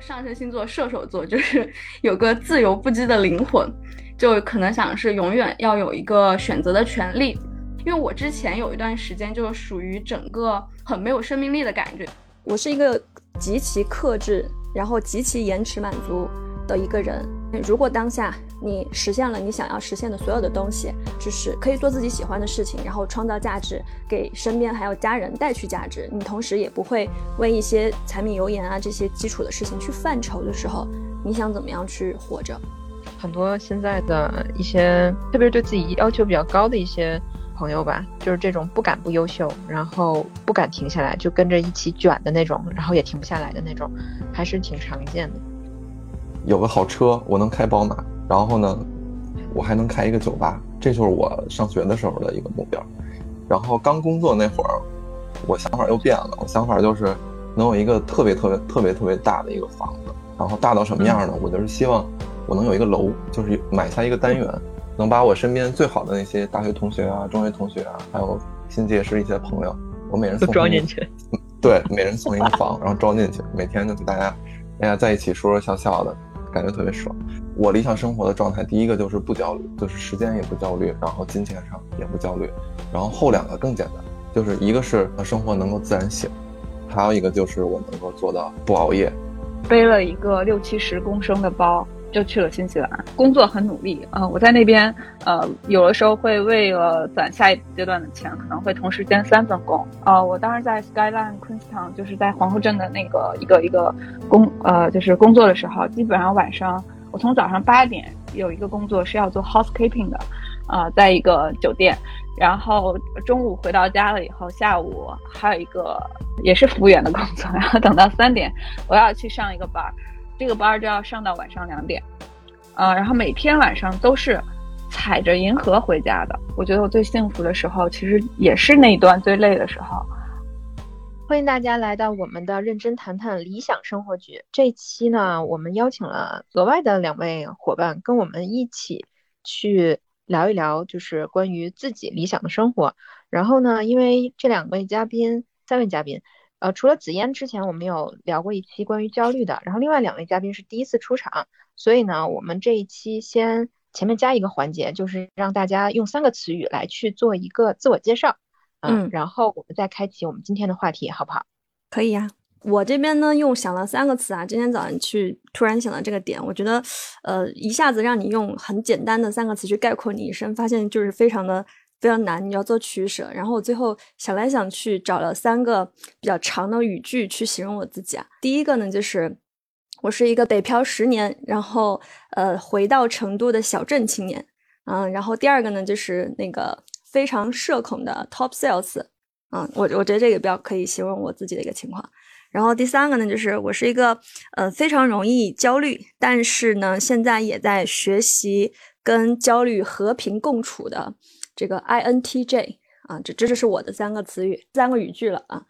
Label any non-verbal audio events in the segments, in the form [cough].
上升星座射手座，[laughs] 就是有个自由不羁的灵魂，就可能想是永远要有一个选择的权利。因为我之前有一段时间就属于整个很没有生命力的感觉。我是一个极其克制，然后极其延迟满足的一个人。如果当下你实现了你想要实现的所有的东西，就是可以做自己喜欢的事情，然后创造价值，给身边还有家人带去价值，你同时也不会为一些柴米油盐啊这些基础的事情去犯愁的时候，你想怎么样去活着？很多现在的一些，特别是对自己要求比较高的一些朋友吧，就是这种不敢不优秀，然后不敢停下来，就跟着一起卷的那种，然后也停不下来的那种，还是挺常见的。有个好车，我能开宝马，然后呢，我还能开一个酒吧，这就是我上学的时候的一个目标。然后刚工作那会儿，我想法又变了，我想法就是能有一个特别特别特别特别大的一个房子，然后大到什么样呢？我就是希望我能有一个楼，就是买下一个单元，能把我身边最好的那些大学同学啊、中学同学啊，还有新结识一些朋友，我每人送装进去，[laughs] 对，每人送一个房，然后装进去，每天就给大家大家在一起说说笑笑的。感觉特别爽。我理想生活的状态，第一个就是不焦虑，就是时间也不焦虑，然后金钱上也不焦虑。然后后两个更简单，就是一个是生活能够自然醒，还有一个就是我能够做到不熬夜。背了一个六七十公升的包。就去了新西兰，工作很努力啊！我在那边，呃，有的时候会为了攒下一阶段的钱，可能会同时兼三份工啊。我当时在 Skyline Queenstown，就是在皇后镇的那个一个一个工，呃，就是工作的时候，基本上晚上我从早上八点有一个工作是要做 housekeeping 的，啊，在一个酒店，然后中午回到家了以后，下午还有一个也是服务员的工作，然后等到三点我要去上一个班儿。这个班就要上到晚上两点，呃，然后每天晚上都是踩着银河回家的。我觉得我最幸福的时候，其实也是那一段最累的时候。欢迎大家来到我们的认真谈谈理想生活局。这期呢，我们邀请了额外的两位伙伴，跟我们一起去聊一聊，就是关于自己理想的生活。然后呢，因为这两位嘉宾，三位嘉宾。呃，除了紫嫣，之前我们有聊过一期关于焦虑的，然后另外两位嘉宾是第一次出场，所以呢，我们这一期先前面加一个环节，就是让大家用三个词语来去做一个自我介绍，嗯，然后我们再开启我们今天的话题，好不好？可以呀，我这边呢用想了三个词啊，今天早上去突然想到这个点，我觉得，呃，一下子让你用很简单的三个词去概括你一生，发现就是非常的。非常难，你要做取舍。然后我最后想来想去，找了三个比较长的语句去形容我自己啊。第一个呢，就是我是一个北漂十年，然后呃回到成都的小镇青年。嗯，然后第二个呢，就是那个非常社恐的 top sales。嗯，我我觉得这个比较可以形容我自己的一个情况。然后第三个呢，就是我是一个呃非常容易焦虑，但是呢现在也在学习跟焦虑和平共处的。这个 I N T J 啊，这这就是我的三个词语、三个语句了啊。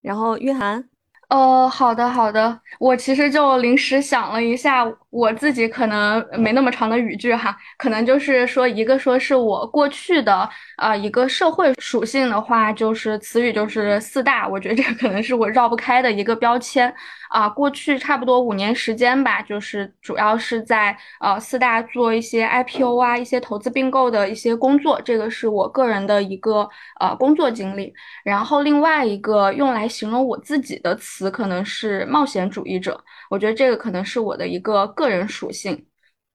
然后玉涵，呃，好的好的，我其实就临时想了一下。我自己可能没那么长的语句哈，可能就是说一个说是我过去的啊一个社会属性的话，就是词语就是四大，我觉得这个可能是我绕不开的一个标签啊。过去差不多五年时间吧，就是主要是在呃四大做一些 IPO 啊，一些投资并购的一些工作，这个是我个人的一个呃工作经历。然后另外一个用来形容我自己的词，可能是冒险主义者，我觉得这个可能是我的一个个。个人属性，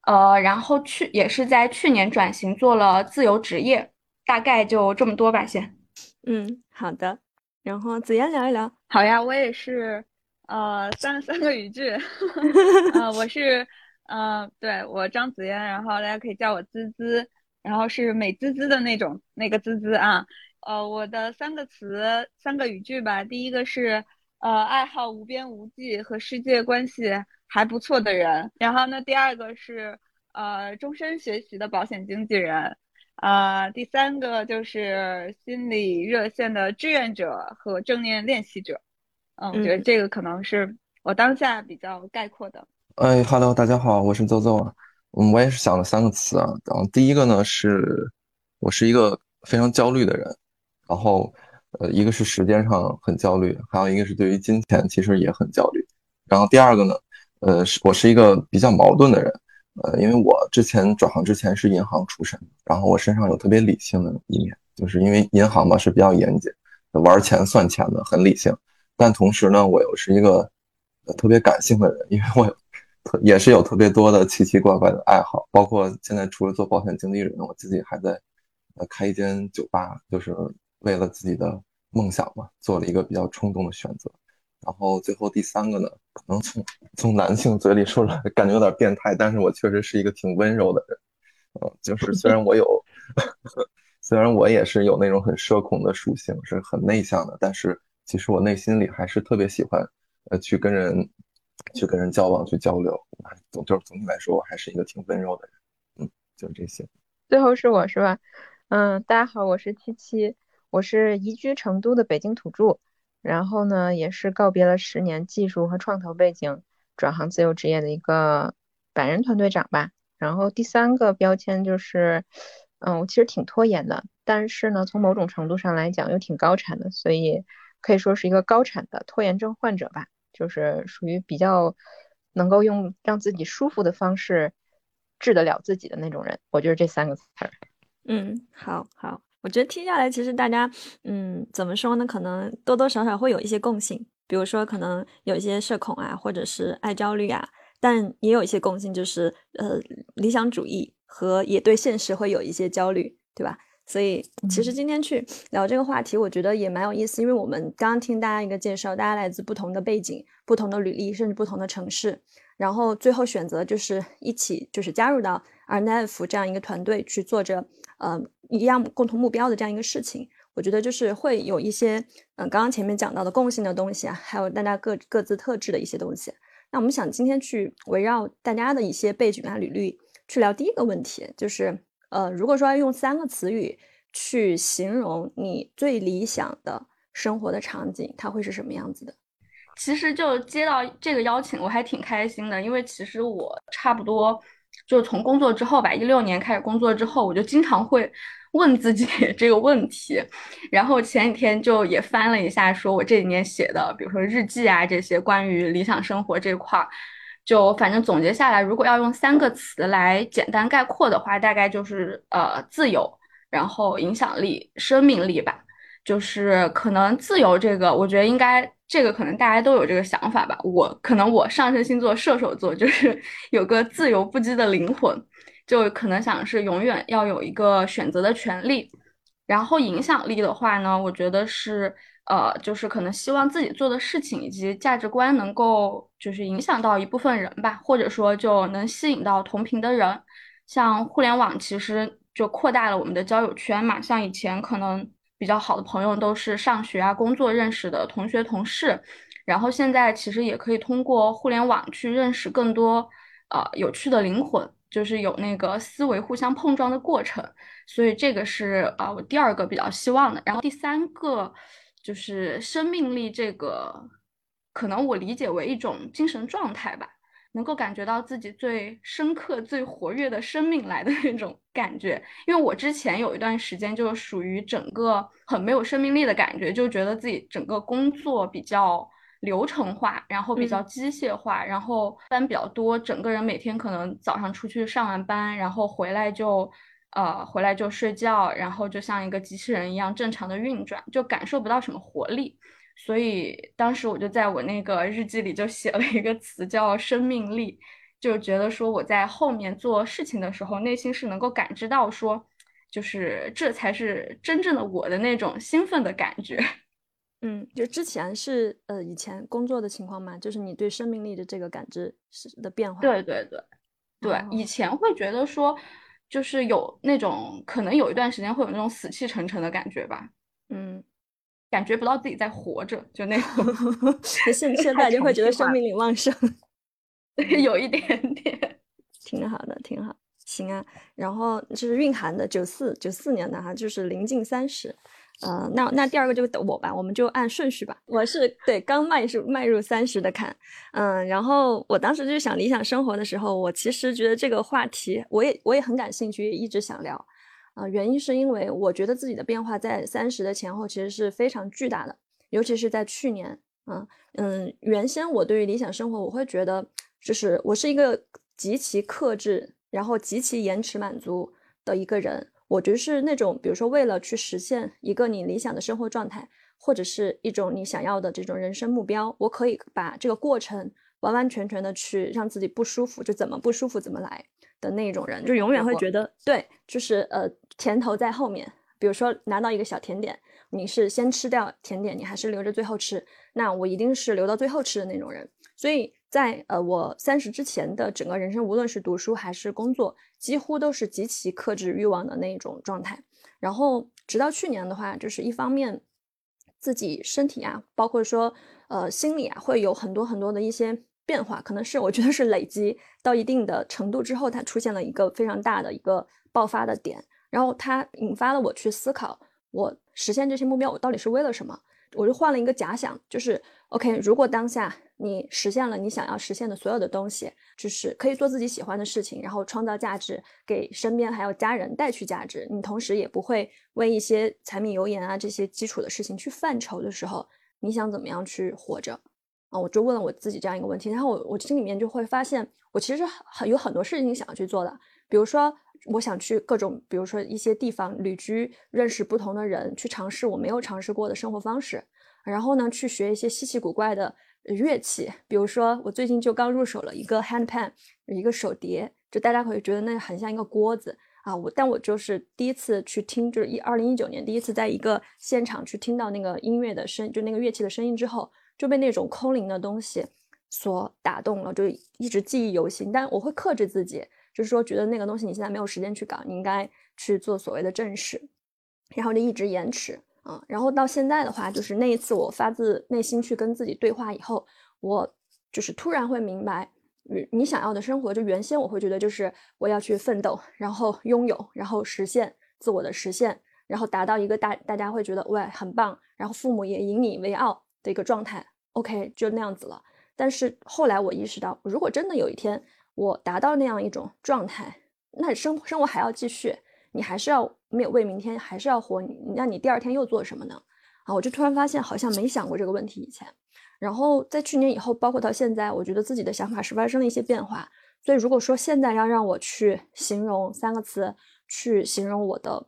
呃，然后去也是在去年转型做了自由职业，大概就这么多吧，先。嗯，好的。然后子嫣聊一聊。好呀，我也是，呃，三三个语句。[laughs] 呃，我是，呃，对我张子嫣，然后大家可以叫我滋滋，然后是美滋滋的那种那个滋滋啊。呃，我的三个词，三个语句吧。第一个是，呃，爱好无边无际和世界关系。还不错的人，然后呢，第二个是呃终身学习的保险经纪人，啊，第三个就是心理热线的志愿者和正念练习者，嗯，我觉得这个可能是我当下比较概括的。哎，Hello，大家好，我是邹邹啊，嗯，我也是想了三个词啊，然后第一个呢是，我是一个非常焦虑的人，然后呃一个是时间上很焦虑，还有一个是对于金钱其实也很焦虑，然后第二个呢。呃，是我是一个比较矛盾的人，呃，因为我之前转行之前是银行出身，然后我身上有特别理性的一面，就是因为银行嘛是比较严谨，玩钱算钱的，很理性。但同时呢，我又是一个特别感性的人，因为我特也是有特别多的奇奇怪怪的爱好，包括现在除了做保险经纪人，我自己还在开一间酒吧，就是为了自己的梦想嘛，做了一个比较冲动的选择。然后最后第三个呢，可能从从男性嘴里说出来感觉有点变态，但是我确实是一个挺温柔的人，嗯，就是虽然我有，[laughs] 虽然我也是有那种很社恐的属性，是很内向的，但是其实我内心里还是特别喜欢，呃，去跟人，去跟人交往，去交流。总就是总体来说，我还是一个挺温柔的人，嗯，就是这些。最后是我是吧？嗯，大家好，我是七七，我是移居成都的北京土著。然后呢，也是告别了十年技术和创投背景，转行自由职业的一个百人团队长吧。然后第三个标签就是，嗯，我其实挺拖延的，但是呢，从某种程度上来讲又挺高产的，所以可以说是一个高产的拖延症患者吧。就是属于比较能够用让自己舒服的方式治得了自己的那种人。我就是这三个词儿。嗯，好好。我觉得听下来，其实大家，嗯，怎么说呢？可能多多少少会有一些共性，比如说可能有一些社恐啊，或者是爱焦虑啊，但也有一些共性，就是呃理想主义和也对现实会有一些焦虑，对吧？所以其实今天去聊这个话题，我觉得也蛮有意思，因为我们刚刚听大家一个介绍，大家来自不同的背景、不同的履历，甚至不同的城市，然后最后选择就是一起就是加入到 RNF 这样一个团队去做着。嗯，一样共同目标的这样一个事情，我觉得就是会有一些，嗯，刚刚前面讲到的共性的东西啊，还有大家各各自特质的一些东西。那我们想今天去围绕大家的一些背景啊、履历去聊第一个问题，就是，呃，如果说要用三个词语去形容你最理想的生活的场景，它会是什么样子的？其实就接到这个邀请，我还挺开心的，因为其实我差不多。就从工作之后吧，一六年开始工作之后，我就经常会问自己 [laughs] 这个问题。然后前几天就也翻了一下，说我这几年写的，比如说日记啊这些关于理想生活这块儿，就反正总结下来，如果要用三个词来简单概括的话，大概就是呃自由，然后影响力、生命力吧。就是可能自由这个，我觉得应该这个可能大家都有这个想法吧。我可能我上升星座射手座，就是 [laughs] 有个自由不羁的灵魂，就可能想是永远要有一个选择的权利。然后影响力的话呢，我觉得是呃，就是可能希望自己做的事情以及价值观能够就是影响到一部分人吧，或者说就能吸引到同频的人。像互联网其实就扩大了我们的交友圈嘛，像以前可能。比较好的朋友都是上学啊、工作认识的同学、同事，然后现在其实也可以通过互联网去认识更多呃有趣的灵魂，就是有那个思维互相碰撞的过程，所以这个是啊我第二个比较希望的。然后第三个就是生命力，这个可能我理解为一种精神状态吧。能够感觉到自己最深刻、最活跃的生命来的那种感觉，因为我之前有一段时间就属于整个很没有生命力的感觉，就觉得自己整个工作比较流程化，然后比较机械化，然后班比较多，整个人每天可能早上出去上完班，然后回来就呃回来就睡觉，然后就像一个机器人一样正常的运转，就感受不到什么活力。所以当时我就在我那个日记里就写了一个词叫“生命力”，就觉得说我在后面做事情的时候，内心是能够感知到说，就是这才是真正的我的那种兴奋的感觉。[laughs] 嗯，就之前是呃以前工作的情况嘛，就是你对生命力的这个感知是的变化。对对对，对，以前会觉得说，就是有那种可能有一段时间会有那种死气沉沉的感觉吧。嗯。感觉不到自己在活着，就那种。[laughs] 现 [laughs] 现在就会觉得生命力旺盛，[laughs] 有一点点，挺好的，挺好。行啊，然后就是蕴含的九四九四年的哈，就是临近三十。呃，那那第二个就等我吧，我们就按顺序吧。我是对刚迈入迈入三十的坎，嗯，然后我当时就想理想生活的时候，我其实觉得这个话题我也我也很感兴趣，也一直想聊。啊，原因是因为我觉得自己的变化在三十的前后其实是非常巨大的，尤其是在去年，嗯嗯，原先我对于理想生活，我会觉得就是我是一个极其克制，然后极其延迟满足的一个人。我觉得是那种，比如说为了去实现一个你理想的生活状态，或者是一种你想要的这种人生目标，我可以把这个过程完完全全的去让自己不舒服，就怎么不舒服怎么来的那种人，就永远会觉得对，就是呃甜头在后面。比如说拿到一个小甜点，你是先吃掉甜点，你还是留着最后吃？那我一定是留到最后吃的那种人。所以在呃我三十之前的整个人生，无论是读书还是工作，几乎都是极其克制欲望的那种状态。然后直到去年的话，就是一方面自己身体啊，包括说呃心理啊，会有很多很多的一些变化，可能是我觉得是累积到一定的程度之后，它出现了一个非常大的一个爆发的点。然后它引发了我去思考，我实现这些目标，我到底是为了什么？我就换了一个假想，就是 OK，如果当下你实现了你想要实现的所有的东西，就是可以做自己喜欢的事情，然后创造价值，给身边还有家人带去价值，你同时也不会为一些柴米油盐啊这些基础的事情去犯愁的时候，你想怎么样去活着？啊，我就问了我自己这样一个问题，然后我我心里面就会发现，我其实很有很多事情想要去做的，比如说。我想去各种，比如说一些地方旅居，认识不同的人，去尝试我没有尝试过的生活方式。然后呢，去学一些稀奇古怪的乐器，比如说我最近就刚入手了一个 hand pan，一个手碟，就大家会觉得那很像一个锅子啊。我但我就是第一次去听，就是一二零一九年第一次在一个现场去听到那个音乐的声，就那个乐器的声音之后，就被那种空灵的东西所打动了，就一直记忆犹新。但我会克制自己。就是说，觉得那个东西你现在没有时间去搞，你应该去做所谓的正事，然后就一直延迟啊。然后到现在的话，就是那一次我发自内心去跟自己对话以后，我就是突然会明白，你想要的生活，就原先我会觉得就是我要去奋斗，然后拥有，然后实现自我的实现，然后达到一个大大家会觉得喂很棒，然后父母也引你为傲的一个状态。OK，就那样子了。但是后来我意识到，如果真的有一天，我达到那样一种状态，那生生活还要继续，你还是要没有为明天，还是要活。你那你第二天又做什么呢？啊，我就突然发现好像没想过这个问题以前。然后在去年以后，包括到现在，我觉得自己的想法是发生了一些变化。所以如果说现在要让我去形容三个词，去形容我的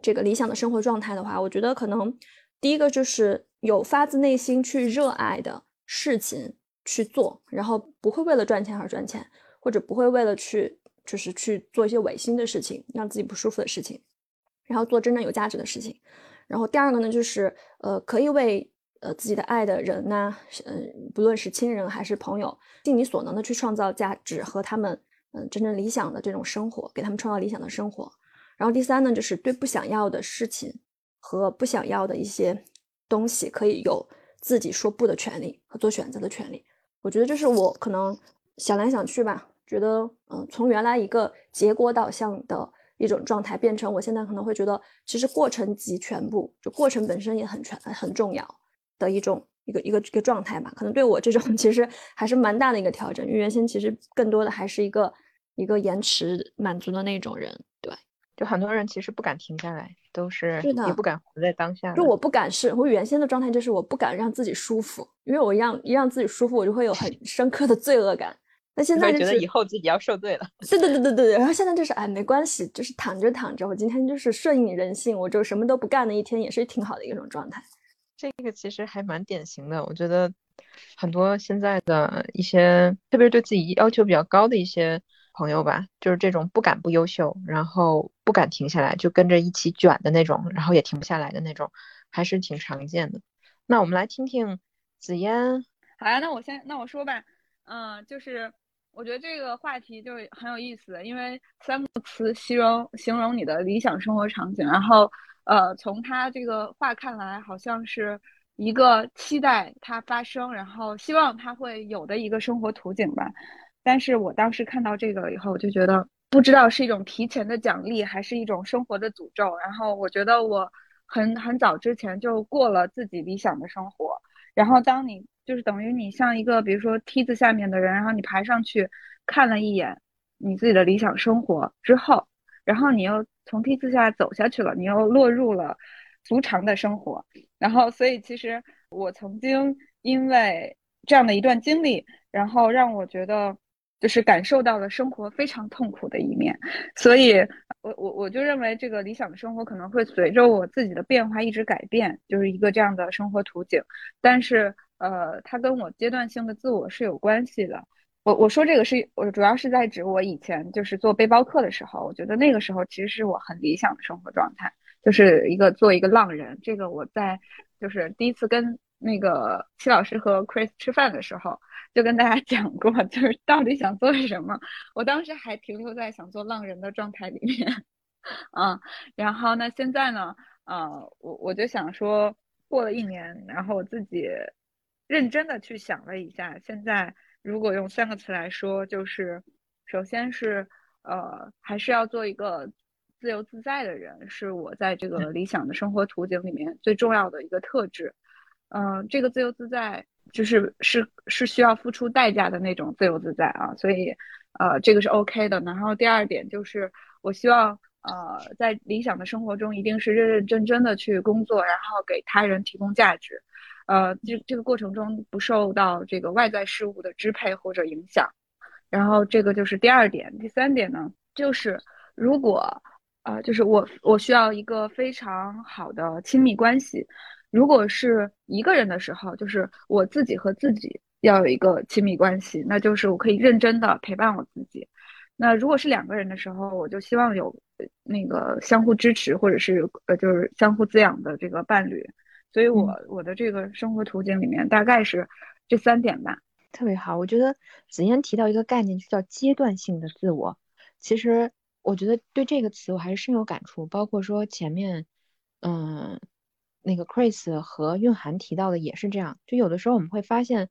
这个理想的生活状态的话，我觉得可能第一个就是有发自内心去热爱的事情。去做，然后不会为了赚钱而赚钱，或者不会为了去就是去做一些违心的事情，让自己不舒服的事情，然后做真正有价值的事情。然后第二个呢，就是呃，可以为呃自己的爱的人呐，嗯，不论是亲人还是朋友，尽你所能的去创造价值和他们嗯真正理想的这种生活，给他们创造理想的生活。然后第三呢，就是对不想要的事情和不想要的一些东西，可以有自己说不的权利和做选择的权利。我觉得这是我可能想来想去吧，觉得嗯，从原来一个结果导向的一种状态，变成我现在可能会觉得，其实过程即全部，就过程本身也很全很重要的一种一个一个一个状态吧。可能对我这种 [laughs] 其实还是蛮大的一个调整，因为原先其实更多的还是一个一个延迟满足的那种人，对，就很多人其实不敢停下来。都是也不敢活在当下，就我不敢是，我原先的状态就是我不敢让自己舒服，因为我一让一让自己舒服，我就会有很深刻的罪恶感。那现在觉得以后自己要受罪了。对对对对对，然后现在就是哎，没关系，就是躺着躺着，我今天就是顺应人性，我就什么都不干的一天，也是挺好的一种状态。这个其实还蛮典型的，我觉得很多现在的一些，特别是对自己要求比较高的一些。朋友吧，就是这种不敢不优秀，然后不敢停下来，就跟着一起卷的那种，然后也停不下来的那种，还是挺常见的。那我们来听听紫嫣。好呀，那我先那我说吧，嗯，就是我觉得这个话题就是很有意思，因为三个词形容形容你的理想生活场景，然后呃，从他这个话看来，好像是一个期待它发生，然后希望它会有的一个生活图景吧。但是我当时看到这个以后，我就觉得不知道是一种提前的奖励，还是一种生活的诅咒。然后我觉得我很很早之前就过了自己理想的生活。然后当你就是等于你像一个比如说梯子下面的人，然后你爬上去看了一眼你自己的理想生活之后，然后你又从梯子下走下去了，你又落入了俗常的生活。然后所以其实我曾经因为这样的一段经历。然后让我觉得就是感受到了生活非常痛苦的一面，所以我我我就认为这个理想的生活可能会随着我自己的变化一直改变，就是一个这样的生活图景，但是呃，它跟我阶段性的自我是有关系的。我我说这个是我主要是在指我以前就是做背包客的时候，我觉得那个时候其实是我很理想的生活状态，就是一个做一个浪人。这个我在就是第一次跟那个戚老师和 Chris 吃饭的时候，就跟大家 [laughs] 讲过，就是到底想做什么。我当时还停留在想做浪人的状态里面，嗯，然后那现在呢，呃，我我就想说，过了一年，然后我自己认真的去想了一下，现在。如果用三个词来说，就是首先是呃，还是要做一个自由自在的人，是我在这个理想的生活图景里面最重要的一个特质。嗯，这个自由自在就是是是需要付出代价的那种自由自在啊，所以呃，这个是 OK 的。然后第二点就是，我希望呃，在理想的生活中一定是认认真真的去工作，然后给他人提供价值。呃，这这个过程中不受到这个外在事物的支配或者影响，然后这个就是第二点。第三点呢，就是如果，呃，就是我我需要一个非常好的亲密关系。如果是一个人的时候，就是我自己和自己要有一个亲密关系，那就是我可以认真的陪伴我自己。那如果是两个人的时候，我就希望有那个相互支持或者是呃，就是相互滋养的这个伴侣。所以，我我的这个生活途径里面大概是这三点吧，特别好。我觉得子嫣提到一个概念，就叫阶段性的自我。其实，我觉得对这个词我还是深有感触。包括说前面，嗯，那个 Chris 和韵涵提到的也是这样。就有的时候我们会发现，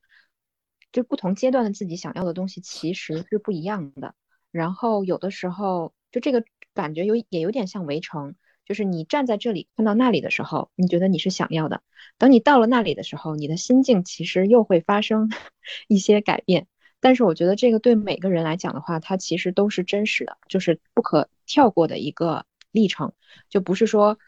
就不同阶段的自己想要的东西其实是不一样的。然后有的时候，就这个感觉有也有点像围城。就是你站在这里看到那里的时候，你觉得你是想要的；等你到了那里的时候，你的心境其实又会发生 [laughs] 一些改变。但是我觉得这个对每个人来讲的话，它其实都是真实的，就是不可跳过的一个历程。就不是说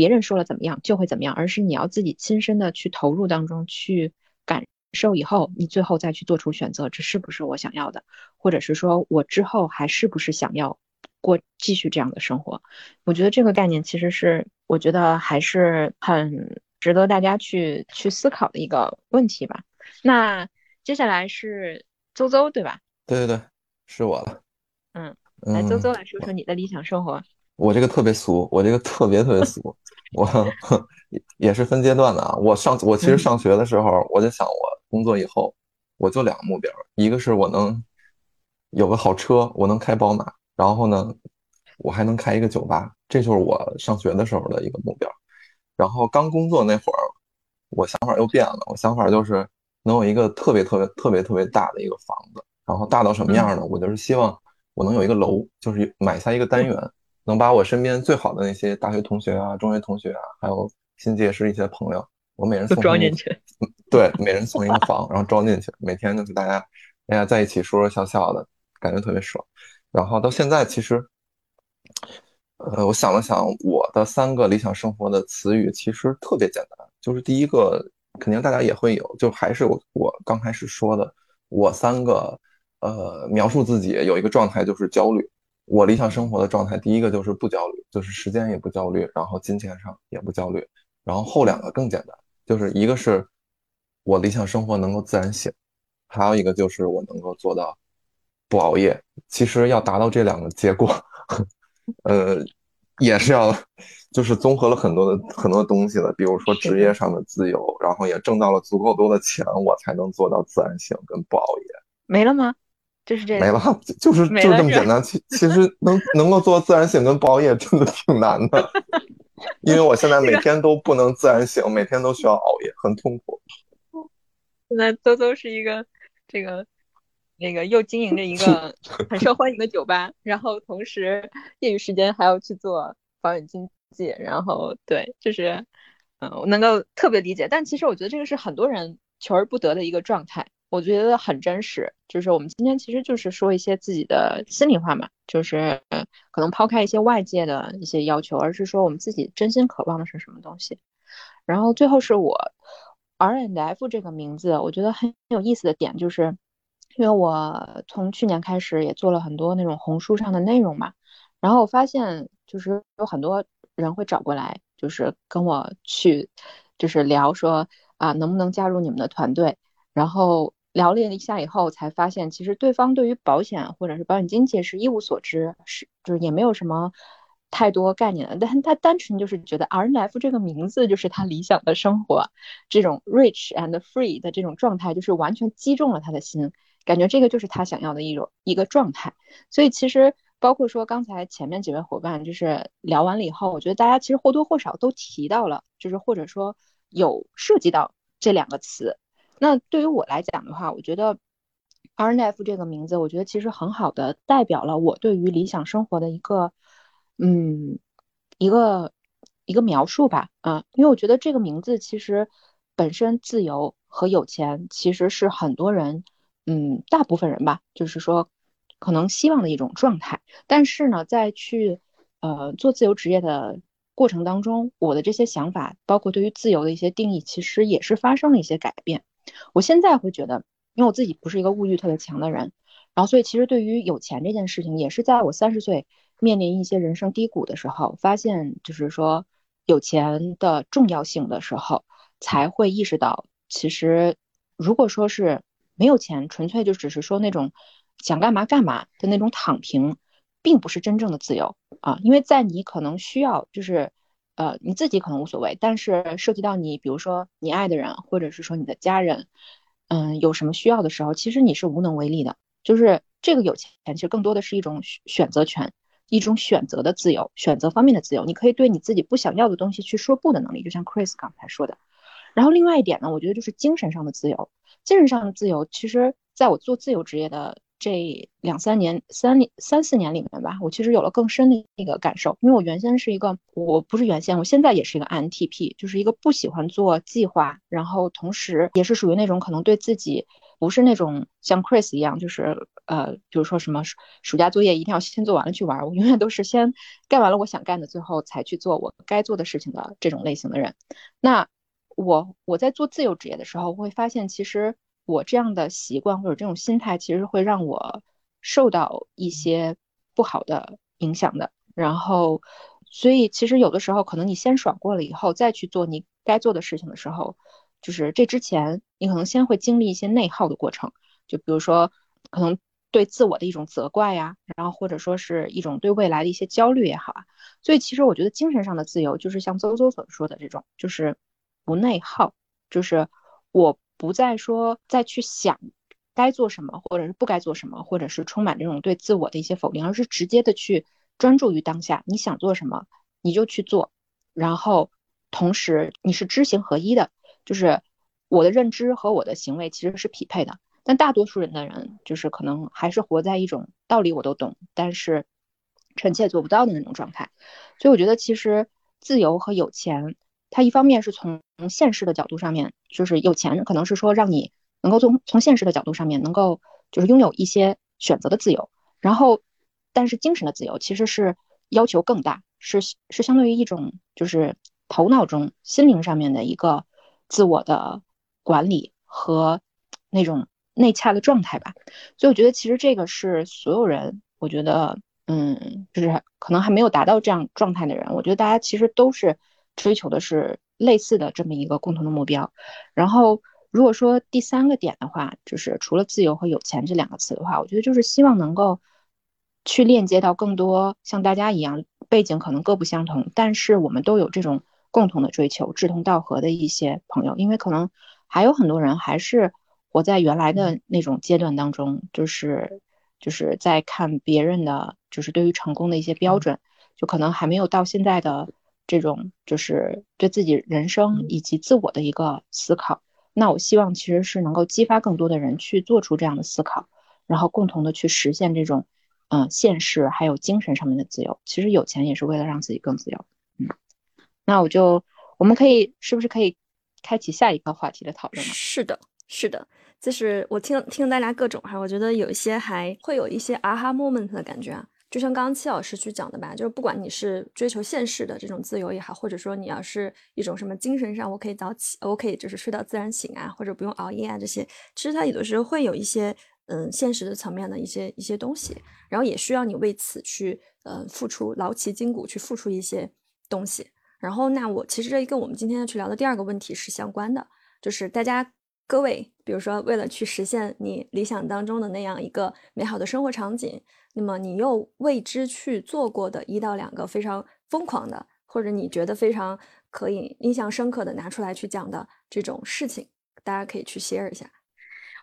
别人说了怎么样就会怎么样，而是你要自己亲身的去投入当中去感受，以后你最后再去做出选择，这是不是我想要的，或者是说我之后还是不是想要。过继续这样的生活，我觉得这个概念其实是，我觉得还是很值得大家去去思考的一个问题吧。那接下来是周周，对吧？对对对，是我了。嗯，来周周来说说你的理想生活。我这个特别俗，我这个特别特别俗，我也是分阶段的啊。我上我其实上学的时候，我就想我工作以后，我就两个目标，一个是我能有个好车，我能开宝马。然后呢，我还能开一个酒吧，这就是我上学的时候的一个目标。然后刚工作那会儿，我想法又变了，我想法就是能有一个特别特别特别特别大的一个房子。然后大到什么样呢？我就是希望我能有一个楼，就是买下一个单元，能把我身边最好的那些大学同学啊、中学同学啊，还有新结识一些朋友，我每人送装进去。对，每人送一个房，然后装进去，每天就是大家大家在一起说说笑笑的，感觉特别爽。然后到现在，其实，呃，我想了想，我的三个理想生活的词语其实特别简单，就是第一个，肯定大家也会有，就还是我我刚开始说的，我三个，呃，描述自己有一个状态就是焦虑。我理想生活的状态，第一个就是不焦虑，就是时间也不焦虑，然后金钱上也不焦虑。然后后两个更简单，就是一个是我理想生活能够自然醒，还有一个就是我能够做到。不熬夜，其实要达到这两个结果，[laughs] 呃，也是要，就是综合了很多的很多东西的，比如说职业上的自由，然后也挣到了足够多的钱，我才能做到自然醒跟不熬夜。没了吗？就是这没了，就是就这么简单。其其实能能够做自然醒跟不熬夜真的挺难的，[laughs] 因为我现在每天都不能自然醒，每天都需要熬夜，很痛苦。现在周周是一个这个。那个又经营着一个 [laughs] 很受欢迎的酒吧，然后同时业余时间还要去做保险经纪，然后对，就是，嗯，我能够特别理解。但其实我觉得这个是很多人求而不得的一个状态，我觉得很真实。就是我们今天其实就是说一些自己的心里话嘛，就是可能抛开一些外界的一些要求，而是说我们自己真心渴望的是什么东西。然后最后是我 R and F 这个名字，我觉得很有意思的点就是。因为我从去年开始也做了很多那种红书上的内容嘛，然后我发现就是有很多人会找过来，就是跟我去，就是聊说啊能不能加入你们的团队，然后聊了一下以后才发现，其实对方对于保险或者是保险经纪是一无所知，是就是也没有什么。太多概念的，但他单纯就是觉得 RNF 这个名字就是他理想的生活，这种 rich and free 的这种状态，就是完全击中了他的心，感觉这个就是他想要的一种一个状态。所以其实包括说刚才前面几位伙伴就是聊完了以后，我觉得大家其实或多或少都提到了，就是或者说有涉及到这两个词。那对于我来讲的话，我觉得 RNF 这个名字，我觉得其实很好的代表了我对于理想生活的一个。嗯，一个一个描述吧，啊，因为我觉得这个名字其实本身自由和有钱其实是很多人，嗯，大部分人吧，就是说可能希望的一种状态。但是呢，在去呃做自由职业的过程当中，我的这些想法，包括对于自由的一些定义，其实也是发生了一些改变。我现在会觉得，因为我自己不是一个物欲特别强的人，然后所以其实对于有钱这件事情，也是在我三十岁。面临一些人生低谷的时候，发现就是说有钱的重要性的时候，才会意识到，其实如果说是没有钱，纯粹就只是说那种想干嘛干嘛的那种躺平，并不是真正的自由啊。因为在你可能需要，就是呃你自己可能无所谓，但是涉及到你，比如说你爱的人，或者是说你的家人，嗯，有什么需要的时候，其实你是无能为力的。就是这个有钱，其实更多的是一种选择权。一种选择的自由，选择方面的自由，你可以对你自己不想要的东西去说不的能力，就像 Chris 刚才说的。然后另外一点呢，我觉得就是精神上的自由。精神上的自由，其实在我做自由职业的这两三年、三、三四年里面吧，我其实有了更深的一个感受。因为我原先是一个，我不是原先，我现在也是一个 INTP，就是一个不喜欢做计划，然后同时也是属于那种可能对自己。不是那种像 Chris 一样，就是呃，比如说什么暑假作业一定要先做完了去玩，我永远都是先干完了我想干的，最后才去做我该做的事情的这种类型的人。那我我在做自由职业的时候，会发现其实我这样的习惯或者这种心态，其实会让我受到一些不好的影响的。然后，所以其实有的时候，可能你先爽过了以后，再去做你该做的事情的时候。就是这之前，你可能先会经历一些内耗的过程，就比如说，可能对自我的一种责怪呀，然后或者说是一种对未来的一些焦虑也好啊。所以其实我觉得精神上的自由，就是像邹邹所说的这种，就是不内耗，就是我不再说再去想该做什么，或者是不该做什么，或者是充满这种对自我的一些否定，而是直接的去专注于当下，你想做什么你就去做，然后同时你是知行合一的。就是我的认知和我的行为其实是匹配的，但大多数人的人就是可能还是活在一种道理我都懂，但是臣妾做不到的那种状态。所以我觉得其实自由和有钱，它一方面是从现实的角度上面，就是有钱可能是说让你能够从从现实的角度上面能够就是拥有一些选择的自由，然后但是精神的自由其实是要求更大，是是相对于一种就是头脑中心灵上面的一个。自我的管理和那种内洽的状态吧，所以我觉得其实这个是所有人，我觉得，嗯，就是可能还没有达到这样状态的人，我觉得大家其实都是追求的是类似的这么一个共同的目标。然后，如果说第三个点的话，就是除了自由和有钱这两个词的话，我觉得就是希望能够去链接到更多像大家一样背景可能各不相同，但是我们都有这种。共同的追求，志同道合的一些朋友，因为可能还有很多人还是活在原来的那种阶段当中，就是就是在看别人的，就是对于成功的一些标准，就可能还没有到现在的这种，就是对自己人生以及自我的一个思考。那我希望其实是能够激发更多的人去做出这样的思考，然后共同的去实现这种嗯现实还有精神上面的自由。其实有钱也是为了让自己更自由。嗯那我就，我们可以是不是可以开启下一个话题的讨论呢？是的，是的，就是我听听大家各种哈，我觉得有一些还会有一些啊哈 moment 的感觉啊，就像刚刚戚老师去讲的吧，就是不管你是追求现实的这种自由也好，或者说你要是一种什么精神上，我可以早起，我可以就是睡到自然醒啊，或者不用熬夜啊这些，其实它有的时候会有一些嗯现实的层面的一些一些东西，然后也需要你为此去呃付出劳其筋骨去付出一些东西。然后那我其实这跟我们今天要去聊的第二个问题是相关的，就是大家各位，比如说为了去实现你理想当中的那样一个美好的生活场景，那么你又为之去做过的一到两个非常疯狂的，或者你觉得非常可以印象深刻的拿出来去讲的这种事情，大家可以去 share 一下。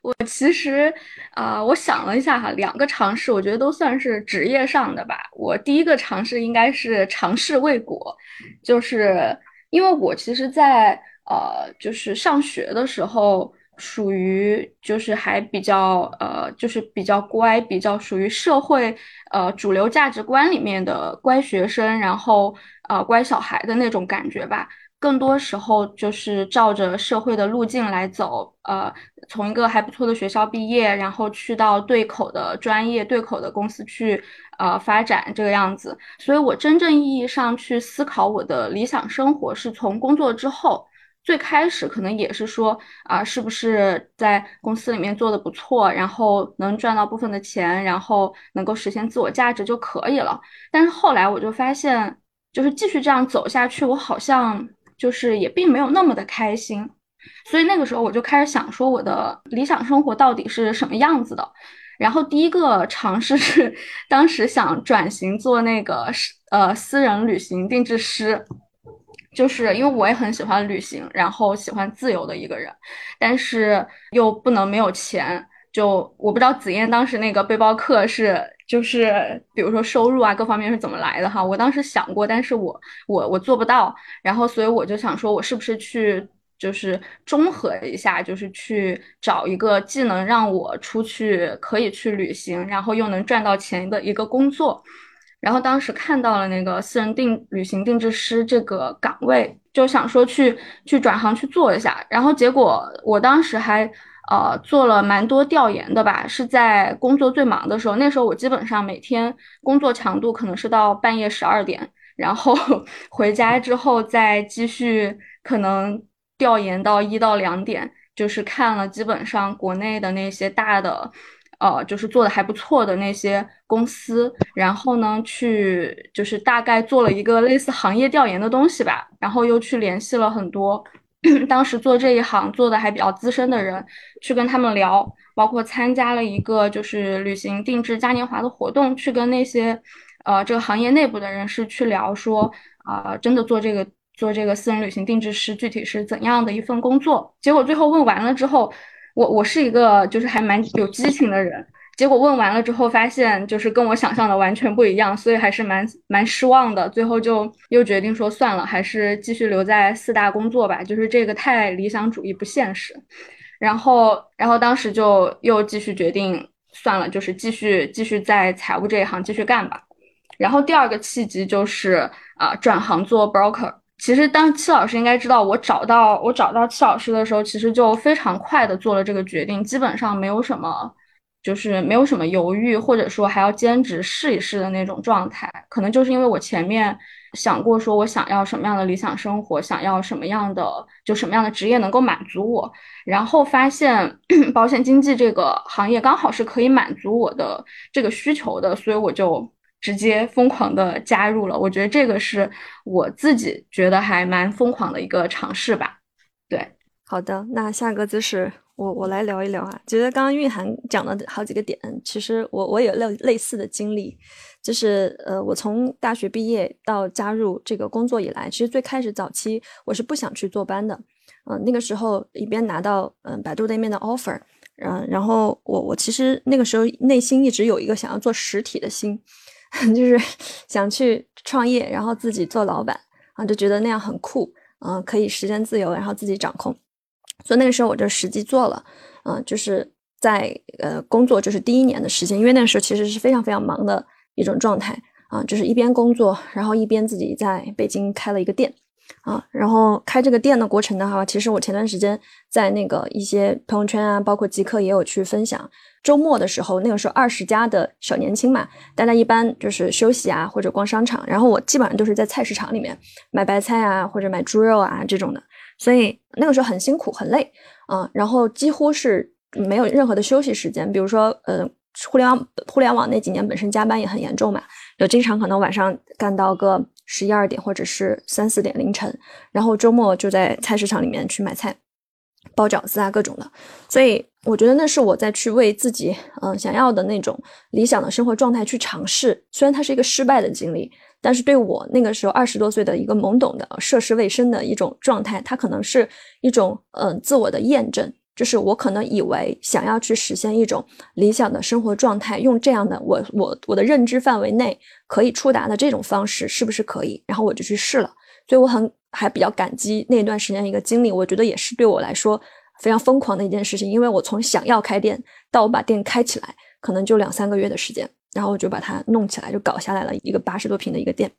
我其实啊，我想了一下哈，两个尝试，我觉得都算是职业上的吧。我第一个尝试应该是尝试未果，就是因为我其实，在呃，就是上学的时候，属于就是还比较呃，就是比较乖，比较属于社会呃主流价值观里面的乖学生，然后呃乖小孩的那种感觉吧。更多时候就是照着社会的路径来走，呃，从一个还不错的学校毕业，然后去到对口的专业、对口的公司去，呃，发展这个样子。所以我真正意义上去思考我的理想生活，是从工作之后。最开始可能也是说，啊，是不是在公司里面做的不错，然后能赚到部分的钱，然后能够实现自我价值就可以了。但是后来我就发现，就是继续这样走下去，我好像。就是也并没有那么的开心，所以那个时候我就开始想说我的理想生活到底是什么样子的。然后第一个尝试是当时想转型做那个呃私人旅行定制师，就是因为我也很喜欢旅行，然后喜欢自由的一个人，但是又不能没有钱。就我不知道紫嫣当时那个背包客是就是比如说收入啊各方面是怎么来的哈，我当时想过，但是我我我做不到，然后所以我就想说，我是不是去就是综合一下，就是去找一个既能让我出去可以去旅行，然后又能赚到钱的一个工作，然后当时看到了那个私人定旅行定制师这个岗位，就想说去去转行去做一下，然后结果我当时还。呃，做了蛮多调研的吧，是在工作最忙的时候。那时候我基本上每天工作强度可能是到半夜十二点，然后 [laughs] 回家之后再继续可能调研到一到两点，就是看了基本上国内的那些大的，呃，就是做的还不错的那些公司，然后呢去就是大概做了一个类似行业调研的东西吧，然后又去联系了很多。[coughs] 当时做这一行做的还比较资深的人，去跟他们聊，包括参加了一个就是旅行定制嘉年华的活动，去跟那些，呃，这个行业内部的人士去聊，说啊，真的做这个做这个私人旅行定制师具体是怎样的一份工作？结果最后问完了之后，我我是一个就是还蛮有激情的人。结果问完了之后，发现就是跟我想象的完全不一样，所以还是蛮蛮失望的。最后就又决定说算了，还是继续留在四大工作吧。就是这个太理想主义不现实。然后，然后当时就又继续决定算了，就是继续继续在财务这一行继续干吧。然后第二个契机就是啊，转行做 broker。其实当戚老师应该知道，我找到我找到戚老师的时候，其实就非常快的做了这个决定，基本上没有什么。就是没有什么犹豫，或者说还要兼职试一试的那种状态，可能就是因为我前面想过，说我想要什么样的理想生活，想要什么样的就什么样的职业能够满足我，然后发现 [coughs] 保险经纪这个行业刚好是可以满足我的这个需求的，所以我就直接疯狂的加入了。我觉得这个是我自己觉得还蛮疯狂的一个尝试吧。对，好的，那下个姿势。我我来聊一聊啊，觉得刚刚蕴涵讲了好几个点，其实我我有类类似的经历，就是呃，我从大学毕业到加入这个工作以来，其实最开始早期我是不想去坐班的，嗯，那个时候一边拿到嗯百度那边的 offer，嗯，然后我我其实那个时候内心一直有一个想要做实体的心，[laughs] 就是想去创业，然后自己做老板啊，就觉得那样很酷，嗯，可以时间自由，然后自己掌控。所以那个时候我就实际做了，嗯，就是在呃工作，就是第一年的时间，因为那个时候其实是非常非常忙的一种状态啊，就是一边工作，然后一边自己在北京开了一个店啊，然后开这个店的过程的话，其实我前段时间在那个一些朋友圈啊，包括极客也有去分享。周末的时候，那个时候二十家的小年轻嘛，大家一般就是休息啊，或者逛商场，然后我基本上都是在菜市场里面买白菜啊，或者买猪肉啊这种的。所以那个时候很辛苦很累，啊，然后几乎是没有任何的休息时间。比如说，呃，互联网互联网那几年本身加班也很严重嘛，有经常可能晚上干到个十一二点或者是三四点凌晨，然后周末就在菜市场里面去买菜。包饺子啊，各种的，所以我觉得那是我在去为自己嗯想要的那种理想的生活状态去尝试。虽然它是一个失败的经历，但是对我那个时候二十多岁的一个懵懂的涉世未深的一种状态，它可能是一种嗯自我的验证。就是我可能以为想要去实现一种理想的生活状态，用这样的我我我的认知范围内可以触达的这种方式是不是可以？然后我就去试了。所以我很。还比较感激那段时间一个经历，我觉得也是对我来说非常疯狂的一件事情，因为我从想要开店到我把店开起来，可能就两三个月的时间，然后我就把它弄起来，就搞下来了一个八十多平的一个店。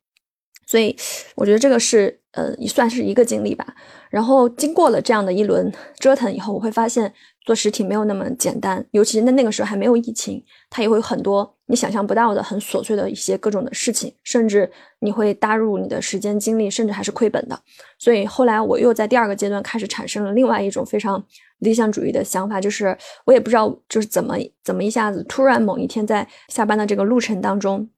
所以我觉得这个是呃也算是一个经历吧。然后经过了这样的一轮折腾以后，我会发现。做实体没有那么简单，尤其是在那个时候还没有疫情，它也会有很多你想象不到的很琐碎的一些各种的事情，甚至你会搭入你的时间精力，甚至还是亏本的。所以后来我又在第二个阶段开始产生了另外一种非常理想主义的想法，就是我也不知道就是怎么怎么一下子突然某一天在下班的这个路程当中，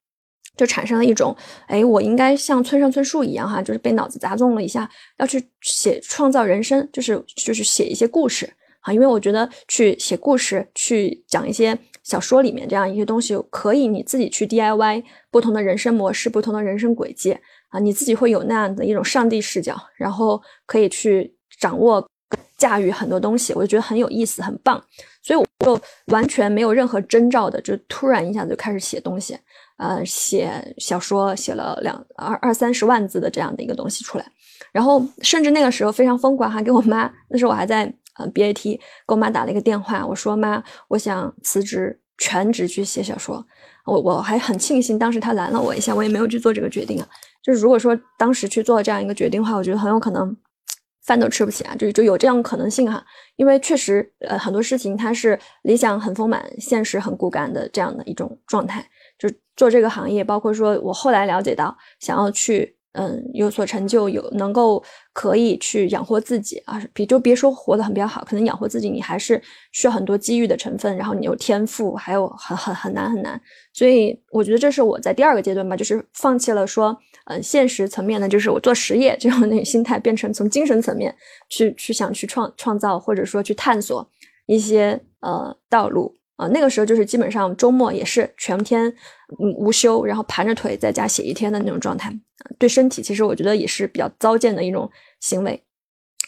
就产生了一种，哎，我应该像村上春树一样哈，就是被脑子砸中了一下，要去写创造人生，就是就是写一些故事。啊，因为我觉得去写故事，去讲一些小说里面这样一些东西，可以你自己去 DIY 不同的人生模式、不同的人生轨迹啊，你自己会有那样的一种上帝视角，然后可以去掌握、驾驭很多东西，我就觉得很有意思、很棒。所以我就完全没有任何征兆的，就突然一下子就开始写东西，呃，写小说，写了两二二三十万字的这样的一个东西出来，然后甚至那个时候非常疯狂，还给我妈，那时候我还在嗯。BAT 给我妈打了一个电话，我说妈，我想辞职全职去写小说。我我还很庆幸当时他拦了我一下，我也没有去做这个决定啊。就是如果说当时去做这样一个决定的话，我觉得很有可能饭都吃不起啊，就就有这样可能性哈。因为确实呃很多事情它是理想很丰满，现实很骨感的这样的一种状态。做这个行业，包括说我后来了解到想要去。嗯，有所成就，有能够可以去养活自己啊，比就别说活得很比较好，可能养活自己，你还是需要很多机遇的成分，然后你有天赋，还有很很很难很难，所以我觉得这是我在第二个阶段吧，就是放弃了说，嗯，现实层面的，就是我做实业这样的那心态，变成从精神层面去去想去创创造，或者说去探索一些呃道路。啊，那个时候就是基本上周末也是全天嗯无休，然后盘着腿在家写一天的那种状态，对身体其实我觉得也是比较糟践的一种行为。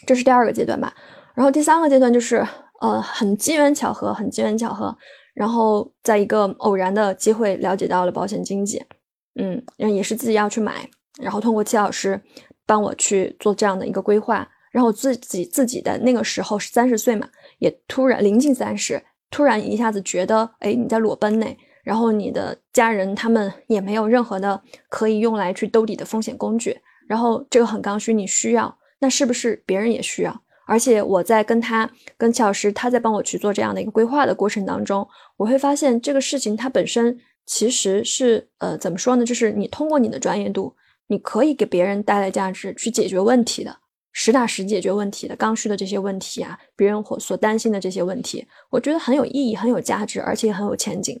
这是第二个阶段吧，然后第三个阶段就是呃很机缘巧合，很机缘巧合，然后在一个偶然的机会了解到了保险经纪，嗯，也是自己要去买，然后通过戚老师帮我去做这样的一个规划，然后自己自己的那个时候是三十岁嘛，也突然临近三十。突然一下子觉得，哎，你在裸奔呢，然后你的家人他们也没有任何的可以用来去兜底的风险工具，然后这个很刚需，你需要，那是不是别人也需要？而且我在跟他跟齐老师他在帮我去做这样的一个规划的过程当中，我会发现这个事情它本身其实是呃怎么说呢？就是你通过你的专业度，你可以给别人带来价值，去解决问题的。实打实解决问题的刚需的这些问题啊，别人或所担心的这些问题，我觉得很有意义、很有价值，而且很有前景。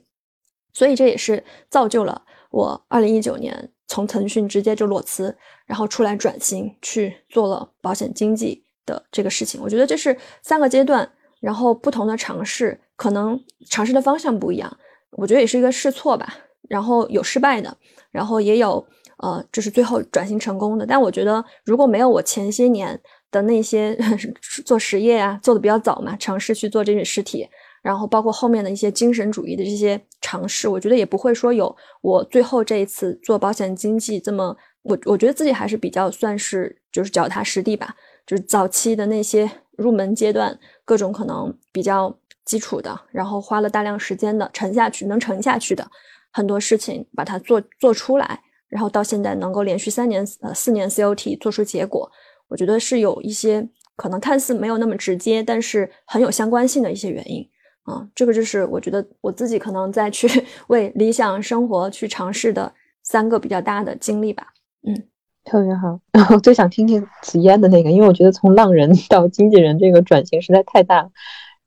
所以这也是造就了我二零一九年从腾讯直接就裸辞，然后出来转型去做了保险经纪的这个事情。我觉得这是三个阶段，然后不同的尝试，可能尝试的方向不一样。我觉得也是一个试错吧，然后有失败的，然后也有。呃，就是最后转型成功的。但我觉得，如果没有我前些年的那些 [laughs] 做实业啊，做的比较早嘛，尝试去做这些实体，然后包括后面的一些精神主义的这些尝试，我觉得也不会说有我最后这一次做保险经纪这么，我我觉得自己还是比较算是就是脚踏实地吧。就是早期的那些入门阶段，各种可能比较基础的，然后花了大量时间的沉下去，能沉下去的很多事情，把它做做出来。然后到现在能够连续三年呃四年 COT 做出结果，我觉得是有一些可能看似没有那么直接，但是很有相关性的一些原因啊。这个就是我觉得我自己可能在去 [laughs] 为理想生活去尝试的三个比较大的经历吧。嗯，特别好。[laughs] 然后最想听听紫嫣的那个，因为我觉得从浪人到经纪人这个转型实在太大了。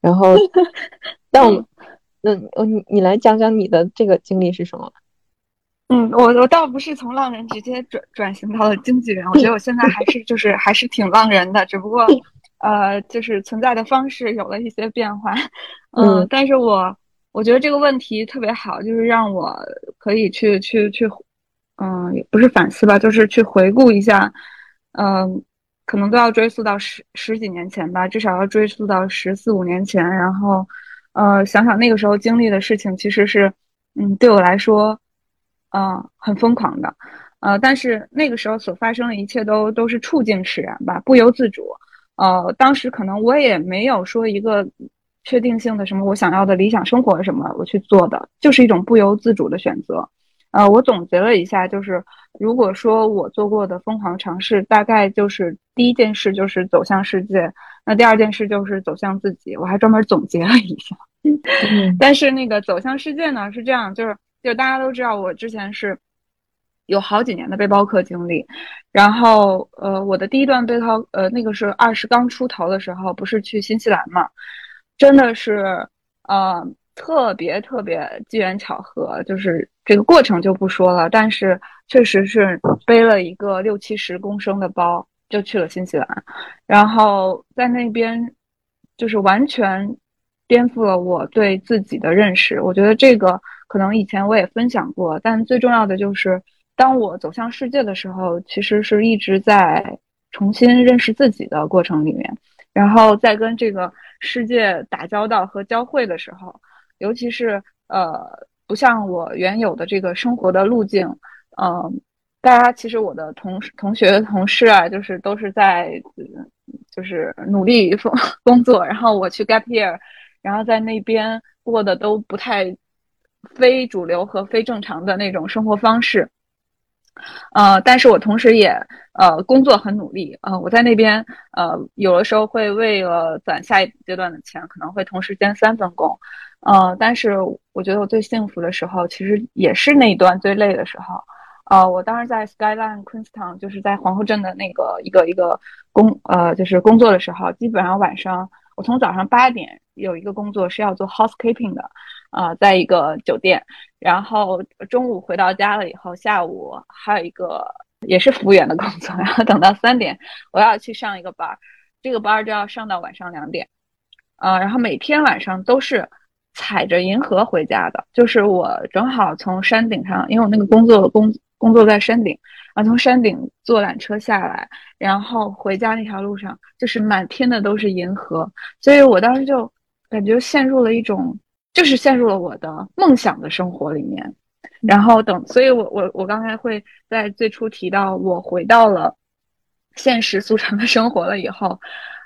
然后，[laughs] 但我，嗯，你你来讲讲你的这个经历是什么？嗯，我我倒不是从浪人直接转转型到了经纪人，我觉得我现在还是就是还是挺浪人的，只不过，呃，就是存在的方式有了一些变化，嗯，但是我我觉得这个问题特别好，就是让我可以去去去，嗯，也不是反思吧，就是去回顾一下，嗯，可能都要追溯到十十几年前吧，至少要追溯到十四五年前，然后，呃，想想那个时候经历的事情，其实是，嗯，对我来说。嗯，很疯狂的，呃，但是那个时候所发生的一切都都是触境使然吧，不由自主。呃，当时可能我也没有说一个确定性的什么我想要的理想生活什么我去做的，就是一种不由自主的选择。呃，我总结了一下，就是如果说我做过的疯狂尝试，大概就是第一件事就是走向世界，那第二件事就是走向自己。我还专门总结了一下，[laughs] 但是那个走向世界呢是这样，就是。就大家都知道，我之前是有好几年的背包客经历，然后呃，我的第一段背包呃，那个是二十刚出头的时候，不是去新西兰嘛，真的是呃特别特别机缘巧合，就是这个过程就不说了，但是确实是背了一个六七十公升的包就去了新西兰，然后在那边就是完全颠覆了我对自己的认识，我觉得这个。可能以前我也分享过，但最重要的就是，当我走向世界的时候，其实是一直在重新认识自己的过程里面，然后在跟这个世界打交道和交汇的时候，尤其是呃，不像我原有的这个生活的路径，嗯，大家其实我的同同学同事啊，就是都是在就是努力工工作，然后我去 gap year，然后在那边过的都不太。非主流和非正常的那种生活方式，呃，但是我同时也呃工作很努力，呃，我在那边呃有的时候会为了攒下一阶段的钱，可能会同时兼三份工，呃，但是我觉得我最幸福的时候，其实也是那一段最累的时候，呃，我当时在 Skyline Queenstown，就是在皇后镇的那个一个一个工呃就是工作的时候，基本上晚上我从早上八点有一个工作是要做 housekeeping 的。啊，在一个酒店，然后中午回到家了以后，下午还有一个也是服务员的工作，[laughs] 然后等到三点，我要去上一个班儿，这个班儿就要上到晚上两点，啊，然后每天晚上都是踩着银河回家的，就是我正好从山顶上，因为我那个工作工工作在山顶，啊，从山顶坐缆车下来，然后回家那条路上就是满天的都是银河，所以我当时就感觉陷入了一种。就是陷入了我的梦想的生活里面，然后等，所以我我我刚才会在最初提到我回到了现实俗成的生活了以后，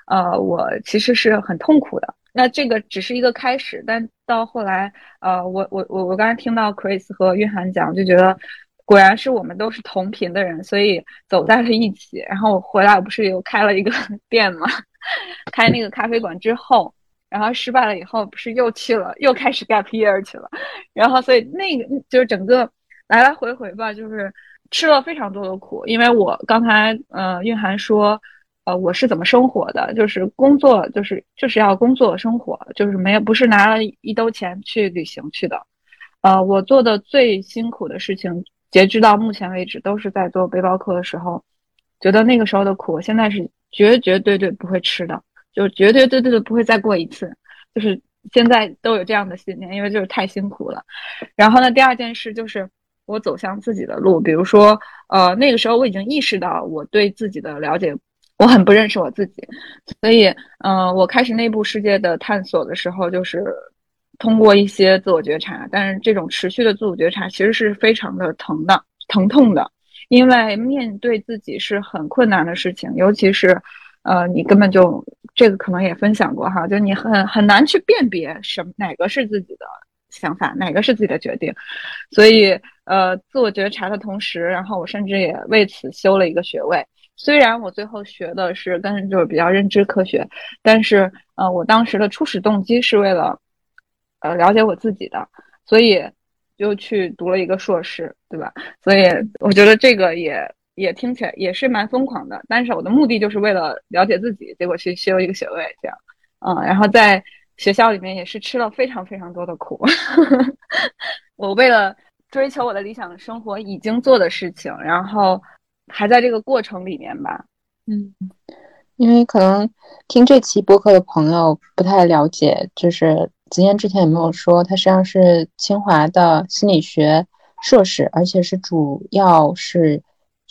呃，我其实是很痛苦的。那这个只是一个开始，但到后来，呃，我我我我刚才听到 Chris 和约翰讲，就觉得果然是我们都是同频的人，所以走在了一起。然后我回来，我不是又开了一个 [laughs] 店嘛，[laughs] 开那个咖啡馆之后。然后失败了以后，不是又去了，又开始 gap year 去了。然后，所以那个就是整个来来回回吧，就是吃了非常多的苦。因为我刚才呃蕴含说，呃我是怎么生活的，就是工作，就是就是要工作生活，就是没有不是拿了一兜钱去旅行去的。呃，我做的最辛苦的事情，截止到目前为止，都是在做背包客的时候，觉得那个时候的苦，我现在是绝绝对对不会吃的。就绝绝对对的不会再过一次，就是现在都有这样的信念，因为就是太辛苦了。然后呢，第二件事就是我走向自己的路，比如说，呃，那个时候我已经意识到我对自己的了解，我很不认识我自己，所以，嗯，我开始内部世界的探索的时候，就是通过一些自我觉察，但是这种持续的自我觉察其实是非常的疼的、疼痛的，因为面对自己是很困难的事情，尤其是。呃，你根本就这个可能也分享过哈，就你很很难去辨别什哪个是自己的想法，哪个是自己的决定，所以呃，自我觉察的同时，然后我甚至也为此修了一个学位。虽然我最后学的是跟就是比较认知科学，但是呃，我当时的初始动机是为了呃了解我自己的，所以就去读了一个硕士，对吧？所以我觉得这个也。也听起来也是蛮疯狂的，但是我的目的就是为了了解自己，结果去修一个学位，这样，嗯，然后在学校里面也是吃了非常非常多的苦。[laughs] 我为了追求我的理想生活已经做的事情，然后还在这个过程里面吧。嗯，因为可能听这期播客的朋友不太了解，就是子嫣之前有没有说，他实际上是清华的心理学硕士，而且是主要是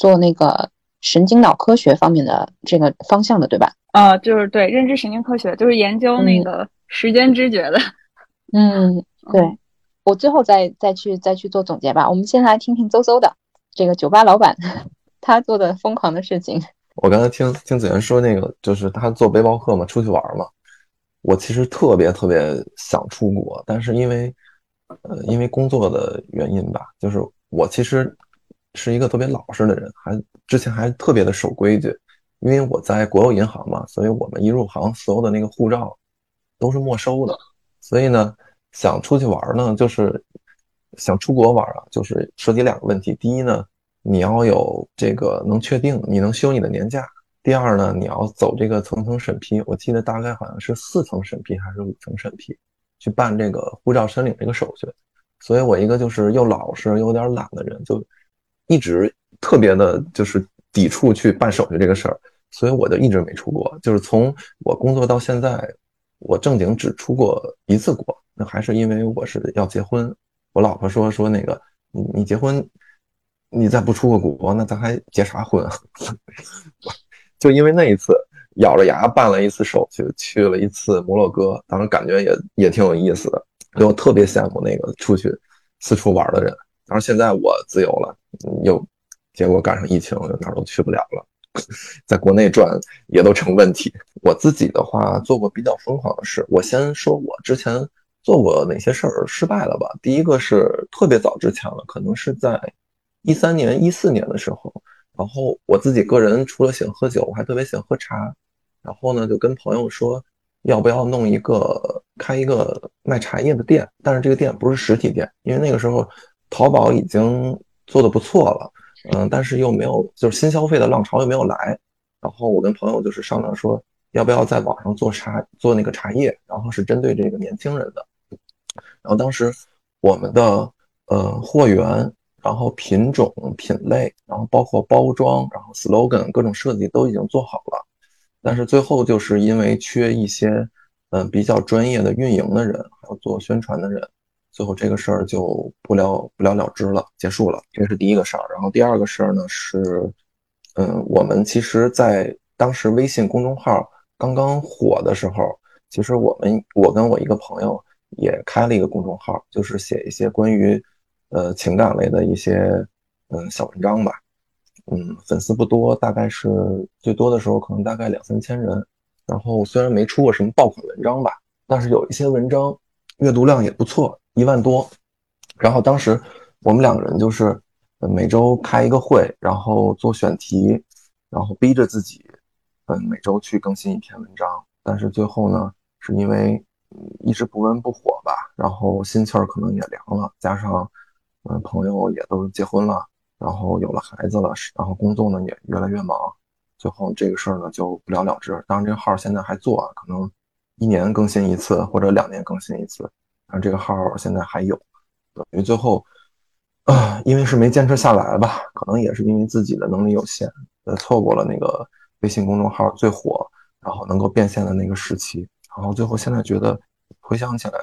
做那个神经脑科学方面的这个方向的，对吧？啊，就是对认知神经科学，就是研究那个时间知觉的。嗯，对。我最后再再去再去做总结吧。我们先来听听邹邹的这个酒吧老板 [laughs] 他做的疯狂的事情。我刚才听听子源说那个，就是他做背包客嘛，出去玩嘛。我其实特别特别想出国，但是因为呃因为工作的原因吧，就是我其实是一个特别老实的人，还之前还特别的守规矩。因为我在国有银行嘛，所以我们一入行所有的那个护照都是没收的，所以呢。想出去玩呢，就是想出国玩啊，就是涉及两个问题。第一呢，你要有这个能确定你能休你的年假；第二呢，你要走这个层层审批。我记得大概好像是四层审批还是五层审批，去办这个护照申领这个手续。所以我一个就是又老实又有点懒的人，就一直特别的就是抵触去办手续这个事儿，所以我就一直没出国。就是从我工作到现在，我正经只出过一次国。那还是因为我是要结婚，我老婆说说那个你你结婚，你再不出个国，那咱还结啥婚啊？[laughs] 就因为那一次咬着牙办了一次手续，去了一次摩洛哥，当时感觉也也挺有意思的，所以我特别羡慕那个出去四处玩的人。然后现在我自由了，又结果赶上疫情，哪儿都去不了了。[laughs] 在国内转也都成问题。我自己的话做过比较疯狂的事，我先说我之前。做过哪些事儿失败了吧？第一个是特别早之前了，可能是在一三年、一四年的时候。然后我自己个人除了喜欢喝酒，我还特别喜欢喝茶。然后呢，就跟朋友说，要不要弄一个开一个卖茶叶的店？但是这个店不是实体店，因为那个时候淘宝已经做的不错了，嗯，但是又没有就是新消费的浪潮又没有来。然后我跟朋友就是商量说，要不要在网上做茶做那个茶叶，然后是针对这个年轻人的。然后当时我们的呃货源，然后品种、品类，然后包括包装，然后 slogan 各种设计都已经做好了，但是最后就是因为缺一些嗯比较专业的运营的人，还有做宣传的人，最后这个事儿就不了不了了之了，结束了。这是第一个事儿。然后第二个事儿呢是，嗯，我们其实在当时微信公众号刚刚火的时候，其实我们我跟我一个朋友。也开了一个公众号，就是写一些关于，呃，情感类的一些，嗯，小文章吧。嗯，粉丝不多，大概是最多的时候可能大概两三千人。然后虽然没出过什么爆款文章吧，但是有一些文章阅读量也不错，一万多。然后当时我们两个人就是每周开一个会，然后做选题，然后逼着自己，嗯，每周去更新一篇文章。但是最后呢，是因为。一直不温不火吧，然后心气儿可能也凉了，加上，嗯，朋友也都结婚了，然后有了孩子了，然后工作呢也越来越忙，最后这个事儿呢就不了了之。当然，这个号现在还做，可能一年更新一次或者两年更新一次，然后这个号现在还有，等于最后，啊，因为是没坚持下来吧，可能也是因为自己的能力有限，呃，错过了那个微信公众号最火，然后能够变现的那个时期。然后最后现在觉得回想起来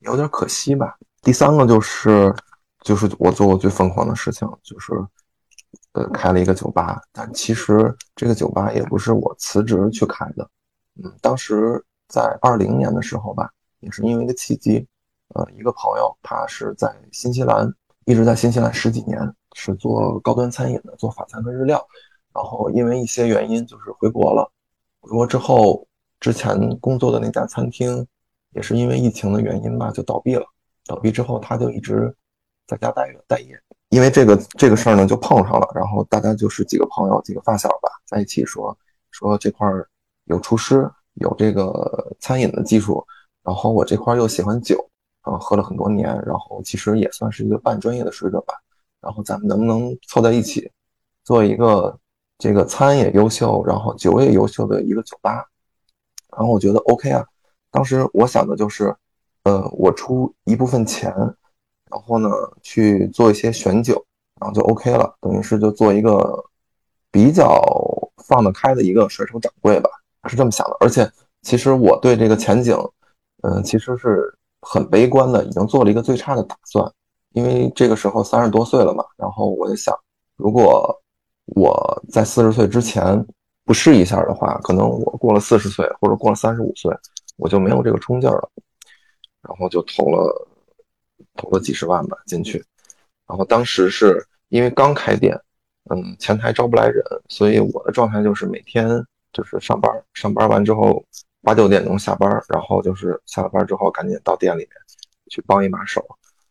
有点可惜吧。第三个就是就是我做过最疯狂的事情，就是呃开了一个酒吧。但其实这个酒吧也不是我辞职去开的。嗯，当时在二零年的时候吧，也是因为一个契机，呃，一个朋友他是在新西兰，一直在新西兰十几年，是做高端餐饮的，做法餐和日料。然后因为一些原因就是回国了，回国之后。之前工作的那家餐厅，也是因为疫情的原因吧，就倒闭了。倒闭之后，他就一直在家待着待业。因为这个这个事儿呢，就碰上了。然后大家就是几个朋友、几个发小吧，在一起说说这块儿有厨师，有这个餐饮的技术。然后我这块又喜欢酒，啊，喝了很多年。然后其实也算是一个半专业的水准吧。然后咱们能不能凑在一起，做一个这个餐也优秀，然后酒也优秀的一个酒吧？然后我觉得 OK 啊，当时我想的就是，呃，我出一部分钱，然后呢去做一些选酒，然后就 OK 了，等于是就做一个比较放得开的一个甩手掌柜吧，是这么想的。而且其实我对这个前景，嗯，其实是很悲观的，已经做了一个最差的打算，因为这个时候三十多岁了嘛，然后我就想，如果我在四十岁之前不试一下的话，可能我过了四十岁或者过了三十五岁。我就没有这个冲劲了，然后就投了投了几十万吧进去，然后当时是因为刚开店，嗯，前台招不来人，所以我的状态就是每天就是上班，上班完之后八九点钟下班，然后就是下了班之后赶紧到店里面去帮一把手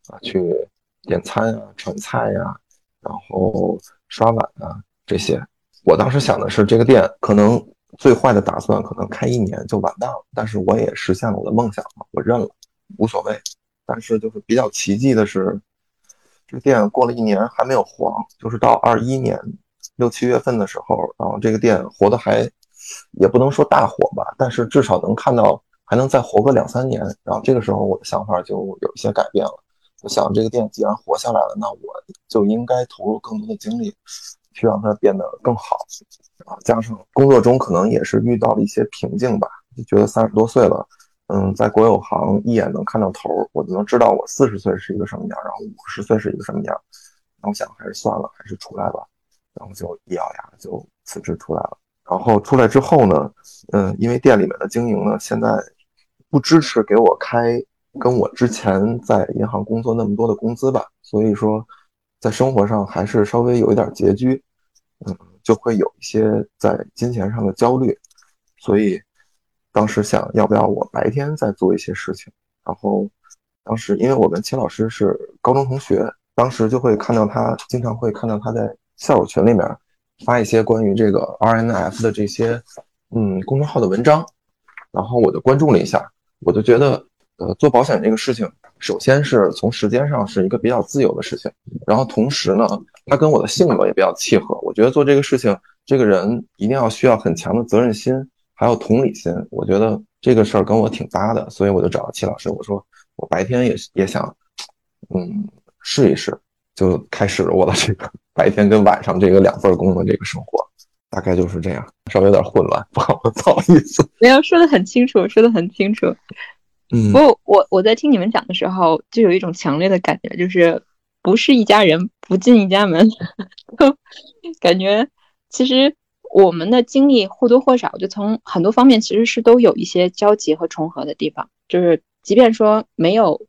啊，去点餐呀、传菜呀，然后刷碗啊这些。我当时想的是这个店可能。最坏的打算可能开一年就完蛋了，但是我也实现了我的梦想嘛，我认了，无所谓。但是就是比较奇迹的是，这个店过了一年还没有黄，就是到二一年六七月份的时候，然后这个店活得还也不能说大火吧，但是至少能看到还能再活个两三年。然后这个时候我的想法就有一些改变了，我想这个店既然活下来了，那我就应该投入更多的精力。去让它变得更好啊！加上工作中可能也是遇到了一些瓶颈吧，就觉得三十多岁了，嗯，在国有行一眼能看到头，我就能知道我四十岁是一个什么样，然后五十岁是一个什么样。那我想还是算了，还是出来吧。然后就一咬牙就辞职出来了。然后出来之后呢，嗯，因为店里面的经营呢，现在不支持给我开跟我之前在银行工作那么多的工资吧，所以说在生活上还是稍微有一点拮据。嗯，就会有一些在金钱上的焦虑，所以当时想要不要我白天再做一些事情。然后当时因为我跟秦老师是高中同学，当时就会看到他经常会看到他在校友群里面发一些关于这个 RNF 的这些嗯公众号的文章，然后我就关注了一下，我就觉得呃做保险这个事情，首先是从时间上是一个比较自由的事情，然后同时呢。他跟我的性格也比较契合，我觉得做这个事情，这个人一定要需要很强的责任心，还有同理心。我觉得这个事儿跟我挺搭的，所以我就找了齐老师，我说我白天也也想，嗯，试一试，就开始了我的这个白天跟晚上这个两份工的这个生活，大概就是这样，稍微有点混乱，不好不好意思。[laughs] 没有说的很清楚，说的很清楚。嗯，不过我我在听你们讲的时候，就有一种强烈的感觉，就是。不是一家人，不进一家门，[laughs] 感觉其实我们的经历或多或少就从很多方面其实是都有一些交集和重合的地方。就是即便说没有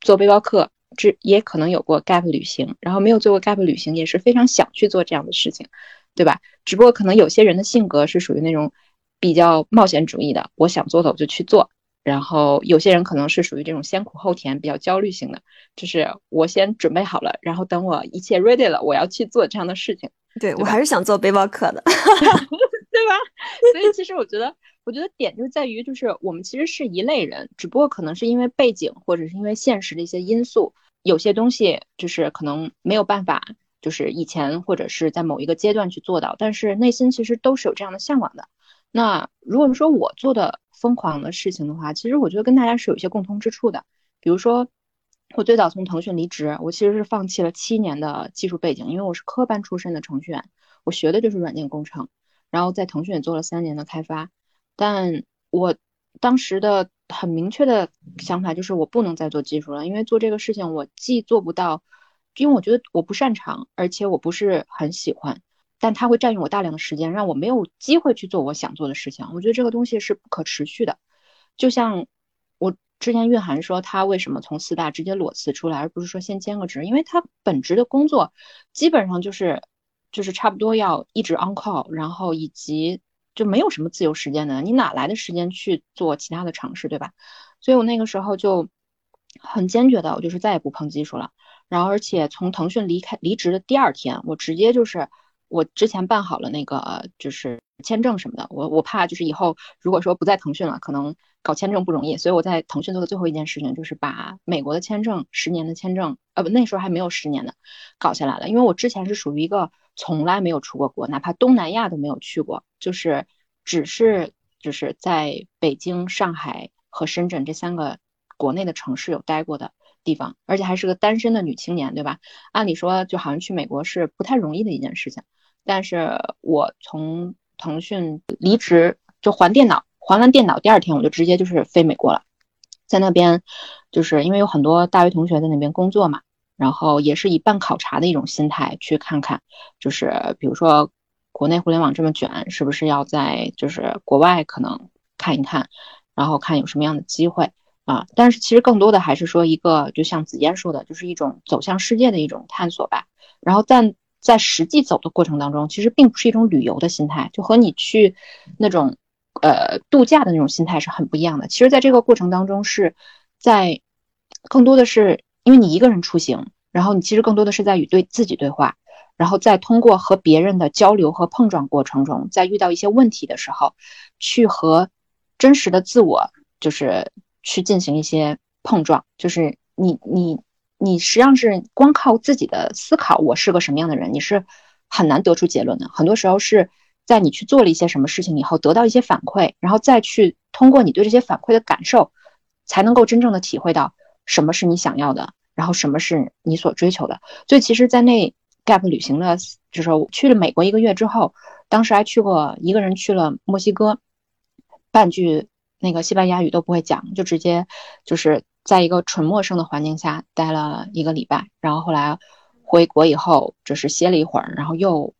做背包客，这也可能有过 gap 旅行，然后没有做过 gap 旅行，也是非常想去做这样的事情，对吧？只不过可能有些人的性格是属于那种比较冒险主义的，我想做的我就去做。然后有些人可能是属于这种先苦后甜、比较焦虑型的，就是我先准备好了，然后等我一切 ready 了，我要去做这样的事情。对我还是想做背包客的，[laughs] 对吧？所以其实我觉得，我觉得点就在于，就是我们其实是一类人，只不过可能是因为背景或者是因为现实的一些因素，有些东西就是可能没有办法，就是以前或者是在某一个阶段去做到，但是内心其实都是有这样的向往的。那如果说我做的，疯狂的事情的话，其实我觉得跟大家是有一些共通之处的。比如说，我最早从腾讯离职，我其实是放弃了七年的技术背景，因为我是科班出身的程序员，我学的就是软件工程，然后在腾讯也做了三年的开发。但我当时的很明确的想法就是，我不能再做技术了，因为做这个事情我既做不到，因为我觉得我不擅长，而且我不是很喜欢。但它会占用我大量的时间，让我没有机会去做我想做的事情。我觉得这个东西是不可持续的。就像我之前蕴含说，他为什么从四大直接裸辞出来，而不是说先兼个职？因为他本职的工作基本上就是就是差不多要一直 on call，然后以及就没有什么自由时间的，你哪来的时间去做其他的尝试，对吧？所以我那个时候就很坚决的，我就是再也不碰技术了。然后而且从腾讯离开离职的第二天，我直接就是。我之前办好了那个就是签证什么的，我我怕就是以后如果说不在腾讯了，可能搞签证不容易，所以我在腾讯做的最后一件事情就是把美国的签证十年的签证，呃不那时候还没有十年的，搞下来了。因为我之前是属于一个从来没有出过国，哪怕东南亚都没有去过，就是只是就是在北京、上海和深圳这三个国内的城市有待过的地方，而且还是个单身的女青年，对吧？按理说就好像去美国是不太容易的一件事情，但是我从腾讯离职就还电脑，还完电脑第二天我就直接就是飞美国了，在那边就是因为有很多大学同学在那边工作嘛，然后也是以办考察的一种心态去看看，就是比如说。国内互联网这么卷，是不是要在就是国外可能看一看，然后看有什么样的机会啊？但是其实更多的还是说一个，就像子嫣说的，就是一种走向世界的一种探索吧。然后在在实际走的过程当中，其实并不是一种旅游的心态，就和你去那种呃度假的那种心态是很不一样的。其实，在这个过程当中，是在更多的是因为你一个人出行，然后你其实更多的是在与对自己对话。然后再通过和别人的交流和碰撞过程中，在遇到一些问题的时候，去和真实的自我，就是去进行一些碰撞。就是你你你实际上是光靠自己的思考，我是个什么样的人，你是很难得出结论的。很多时候是在你去做了一些什么事情以后，得到一些反馈，然后再去通过你对这些反馈的感受，才能够真正的体会到什么是你想要的，然后什么是你所追求的。所以其实，在那。gap 旅行的，就是去了美国一个月之后，当时还去过一个人去了墨西哥，半句那个西班牙语都不会讲，就直接就是在一个纯陌生的环境下待了一个礼拜，然后后来回国以后就是歇了一会儿，然后又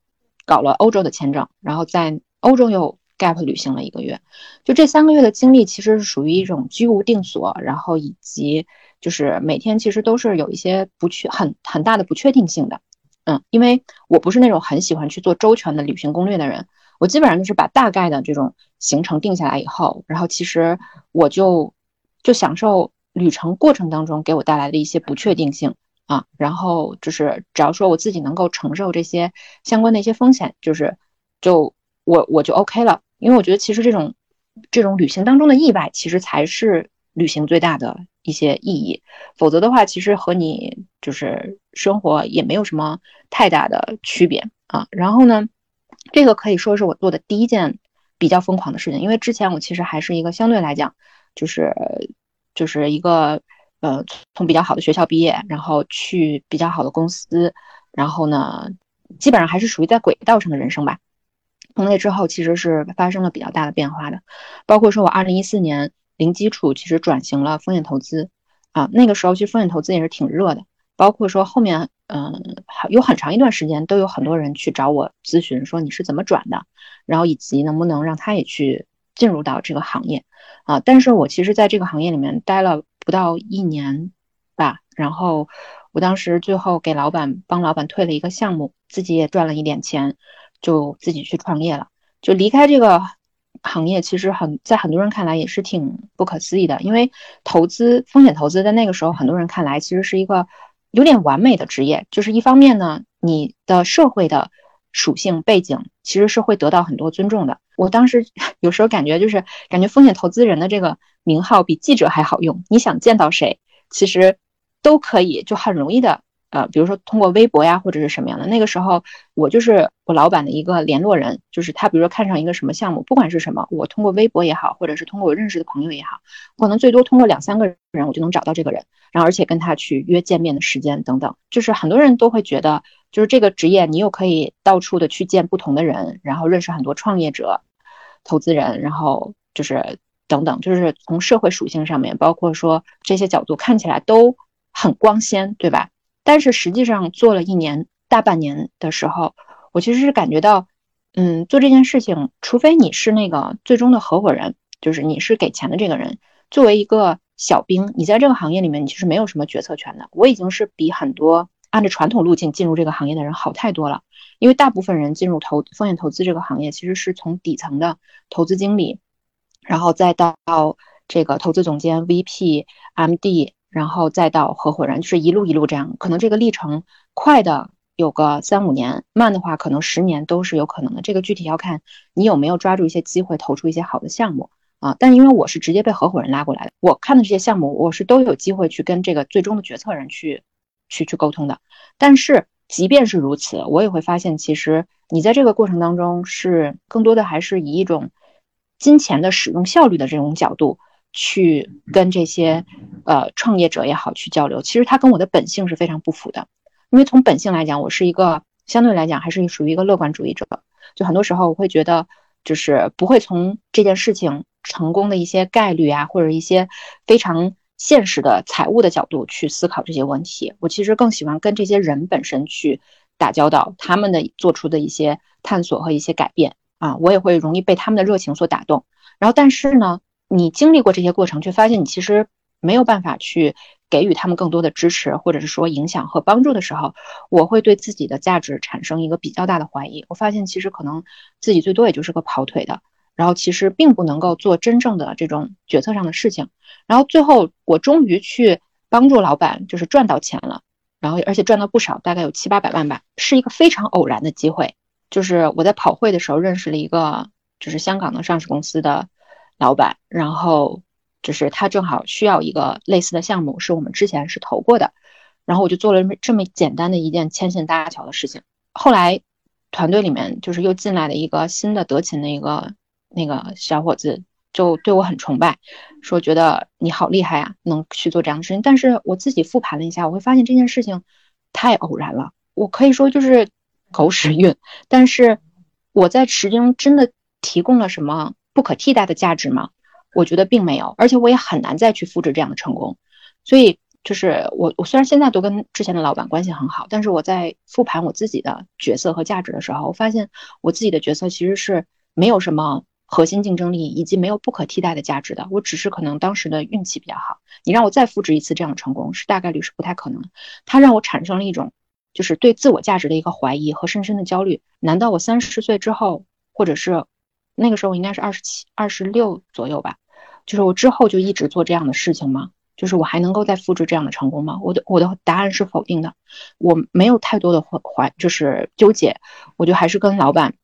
搞了欧洲的签证，然后在欧洲又 gap 旅行了一个月，就这三个月的经历其实是属于一种居无定所，然后以及就是每天其实都是有一些不确很很大的不确定性的。嗯，因为我不是那种很喜欢去做周全的旅行攻略的人，我基本上就是把大概的这种行程定下来以后，然后其实我就就享受旅程过程当中给我带来的一些不确定性啊，然后就是只要说我自己能够承受这些相关的一些风险，就是就我我就 OK 了，因为我觉得其实这种这种旅行当中的意外，其实才是旅行最大的。一些意义，否则的话，其实和你就是生活也没有什么太大的区别啊。然后呢，这个可以说是我做的第一件比较疯狂的事情，因为之前我其实还是一个相对来讲，就是就是一个呃从比较好的学校毕业，然后去比较好的公司，然后呢，基本上还是属于在轨道上的人生吧。从那之后，其实是发生了比较大的变化的，包括说我二零一四年。零基础其实转型了风险投资，啊，那个时候其实风险投资也是挺热的，包括说后面，嗯，有很长一段时间都有很多人去找我咨询，说你是怎么转的，然后以及能不能让他也去进入到这个行业，啊，但是我其实在这个行业里面待了不到一年吧，然后我当时最后给老板帮老板退了一个项目，自己也赚了一点钱，就自己去创业了，就离开这个。行业其实很在很多人看来也是挺不可思议的，因为投资风险投资在那个时候很多人看来其实是一个有点完美的职业。就是一方面呢，你的社会的属性背景其实是会得到很多尊重的。我当时 [laughs] 有时候感觉就是感觉风险投资人的这个名号比记者还好用，你想见到谁，其实都可以就很容易的。呃，比如说通过微博呀，或者是什么样的，那个时候我就是我老板的一个联络人，就是他比如说看上一个什么项目，不管是什么，我通过微博也好，或者是通过我认识的朋友也好，可能最多通过两三个人，我就能找到这个人，然后而且跟他去约见面的时间等等，就是很多人都会觉得，就是这个职业你又可以到处的去见不同的人，然后认识很多创业者、投资人，然后就是等等，就是从社会属性上面，包括说这些角度看起来都很光鲜，对吧？但是实际上做了一年大半年的时候，我其实是感觉到，嗯，做这件事情，除非你是那个最终的合伙人，就是你是给钱的这个人，作为一个小兵，你在这个行业里面你其实没有什么决策权的。我已经是比很多按照传统路径进入这个行业的人好太多了，因为大部分人进入投风险投资这个行业，其实是从底层的投资经理，然后再到这个投资总监、VP、MD。然后再到合伙人，就是一路一路这样，可能这个历程快的有个三五年，慢的话可能十年都是有可能的。这个具体要看你有没有抓住一些机会，投出一些好的项目啊。但因为我是直接被合伙人拉过来的，我看的这些项目，我是都有机会去跟这个最终的决策人去去去沟通的。但是即便是如此，我也会发现，其实你在这个过程当中是更多的还是以一种金钱的使用效率的这种角度去跟这些呃创业者也好去交流，其实他跟我的本性是非常不符的。因为从本性来讲，我是一个相对来讲还是属于一个乐观主义者，就很多时候我会觉得，就是不会从这件事情成功的一些概率啊，或者一些非常现实的财务的角度去思考这些问题。我其实更喜欢跟这些人本身去打交道，他们的做出的一些探索和一些改变啊，我也会容易被他们的热情所打动。然后，但是呢，你经历过这些过程，却发现你其实没有办法去。给予他们更多的支持，或者是说影响和帮助的时候，我会对自己的价值产生一个比较大的怀疑。我发现其实可能自己最多也就是个跑腿的，然后其实并不能够做真正的这种决策上的事情。然后最后我终于去帮助老板，就是赚到钱了，然后而且赚到不少，大概有七八百万吧，是一个非常偶然的机会。就是我在跑会的时候认识了一个就是香港的上市公司的老板，然后。就是他正好需要一个类似的项目，是我们之前是投过的，然后我就做了这么简单的一件牵线搭桥的事情。后来团队里面就是又进来了一个新的德勤的一个那个小伙子，就对我很崇拜，说觉得你好厉害啊，能去做这样的事情。但是我自己复盘了一下，我会发现这件事情太偶然了，我可以说就是狗屎运。但是我在其中真的提供了什么不可替代的价值吗？我觉得并没有，而且我也很难再去复制这样的成功。所以，就是我我虽然现在都跟之前的老板关系很好，但是我在复盘我自己的角色和价值的时候，我发现我自己的角色其实是没有什么核心竞争力，以及没有不可替代的价值的。我只是可能当时的运气比较好。你让我再复制一次这样的成功，是大概率是不太可能。它让我产生了一种就是对自我价值的一个怀疑和深深的焦虑。难道我三十岁之后，或者是？那个时候我应该是二十七、二十六左右吧，就是我之后就一直做这样的事情吗？就是我还能够再复制这样的成功吗？我的我的答案是否定的，我没有太多的怀怀，就是纠结，我就还是跟老板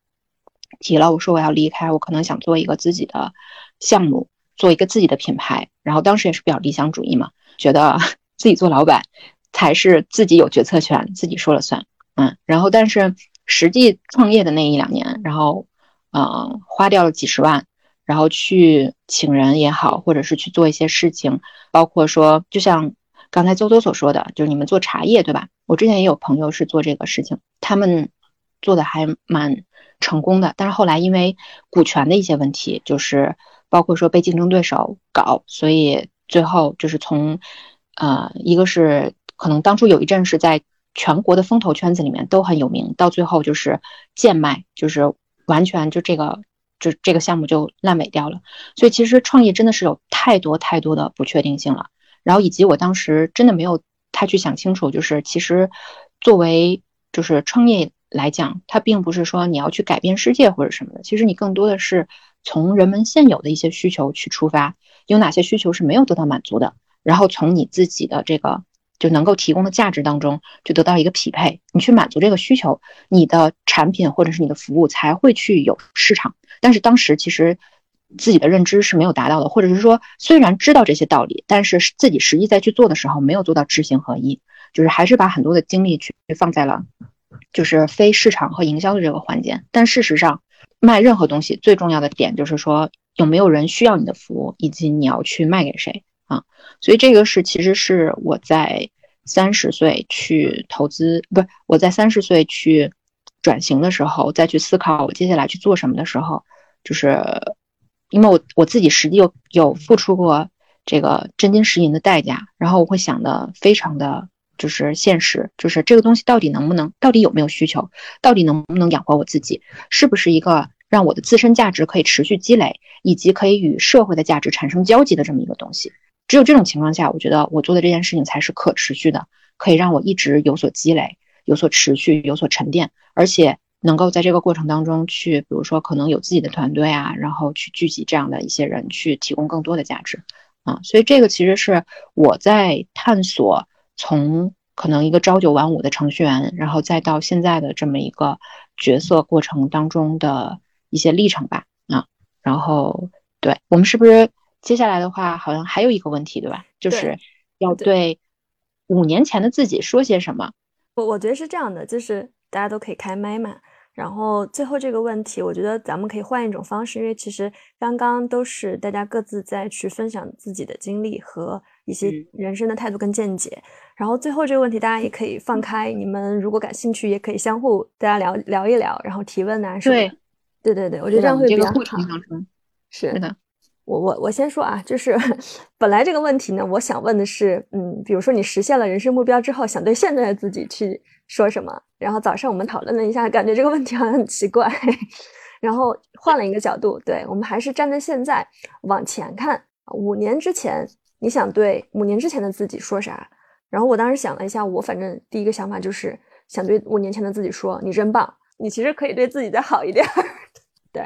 提了，我说我要离开，我可能想做一个自己的项目，做一个自己的品牌。然后当时也是比较理想主义嘛，觉得 [laughs] 自己做老板才是自己有决策权，自己说了算。嗯，然后但是实际创业的那一两年，然后。嗯，花掉了几十万，然后去请人也好，或者是去做一些事情，包括说，就像刚才周周所说的，就是你们做茶叶，对吧？我之前也有朋友是做这个事情，他们做的还蛮成功的，但是后来因为股权的一些问题，就是包括说被竞争对手搞，所以最后就是从，呃，一个是可能当初有一阵是在全国的风投圈子里面都很有名，到最后就是贱卖，就是。完全就这个，就这个项目就烂尾掉了。所以其实创业真的是有太多太多的不确定性了。然后以及我当时真的没有太去想清楚，就是其实作为就是创业来讲，它并不是说你要去改变世界或者什么的。其实你更多的是从人们现有的一些需求去出发，有哪些需求是没有得到满足的，然后从你自己的这个。就能够提供的价值当中，就得到一个匹配，你去满足这个需求，你的产品或者是你的服务才会去有市场。但是当时其实自己的认知是没有达到的，或者是说虽然知道这些道理，但是自己实际在去做的时候没有做到知行合一，就是还是把很多的精力去放在了就是非市场和营销的这个环节。但事实上，卖任何东西最重要的点就是说有没有人需要你的服务，以及你要去卖给谁。啊，所以这个是其实是我在三十岁去投资，不是我在三十岁去转型的时候，再去思考我接下来去做什么的时候，就是因为我我自己实际有有付出过这个真金实银的代价，然后我会想的非常的就是现实，就是这个东西到底能不能，到底有没有需求，到底能不能养活我自己，是不是一个让我的自身价值可以持续积累，以及可以与社会的价值产生交集的这么一个东西。只有这种情况下，我觉得我做的这件事情才是可持续的，可以让我一直有所积累、有所持续、有所沉淀，而且能够在这个过程当中去，比如说可能有自己的团队啊，然后去聚集这样的一些人，去提供更多的价值啊。所以这个其实是我在探索从可能一个朝九晚五的程序员，然后再到现在的这么一个角色过程当中的一些历程吧啊。然后对我们是不是？接下来的话，好像还有一个问题，对吧？就是要对五年前的自己说些什么。我我觉得是这样的，就是大家都可以开麦嘛。然后最后这个问题，我觉得咱们可以换一种方式，因为其实刚刚都是大家各自在去分享自己的经历和一些人生的态度跟见解。然后最后这个问题，大家也可以放开，你们如果感兴趣，也可以相互大家聊聊一聊，然后提问啊什么。对，对对对，我觉得这样会比较好。是是的。我我我先说啊，就是 [laughs] 本来这个问题呢，我想问的是，嗯，比如说你实现了人生目标之后，想对现在的自己去说什么？然后早上我们讨论了一下，感觉这个问题好像很奇怪，[laughs] 然后换了一个角度，对我们还是站在现在往前看，五年之前你想对五年之前的自己说啥？然后我当时想了一下，我反正第一个想法就是想对五年前的自己说，你真棒，你其实可以对自己再好一点，[laughs] 对。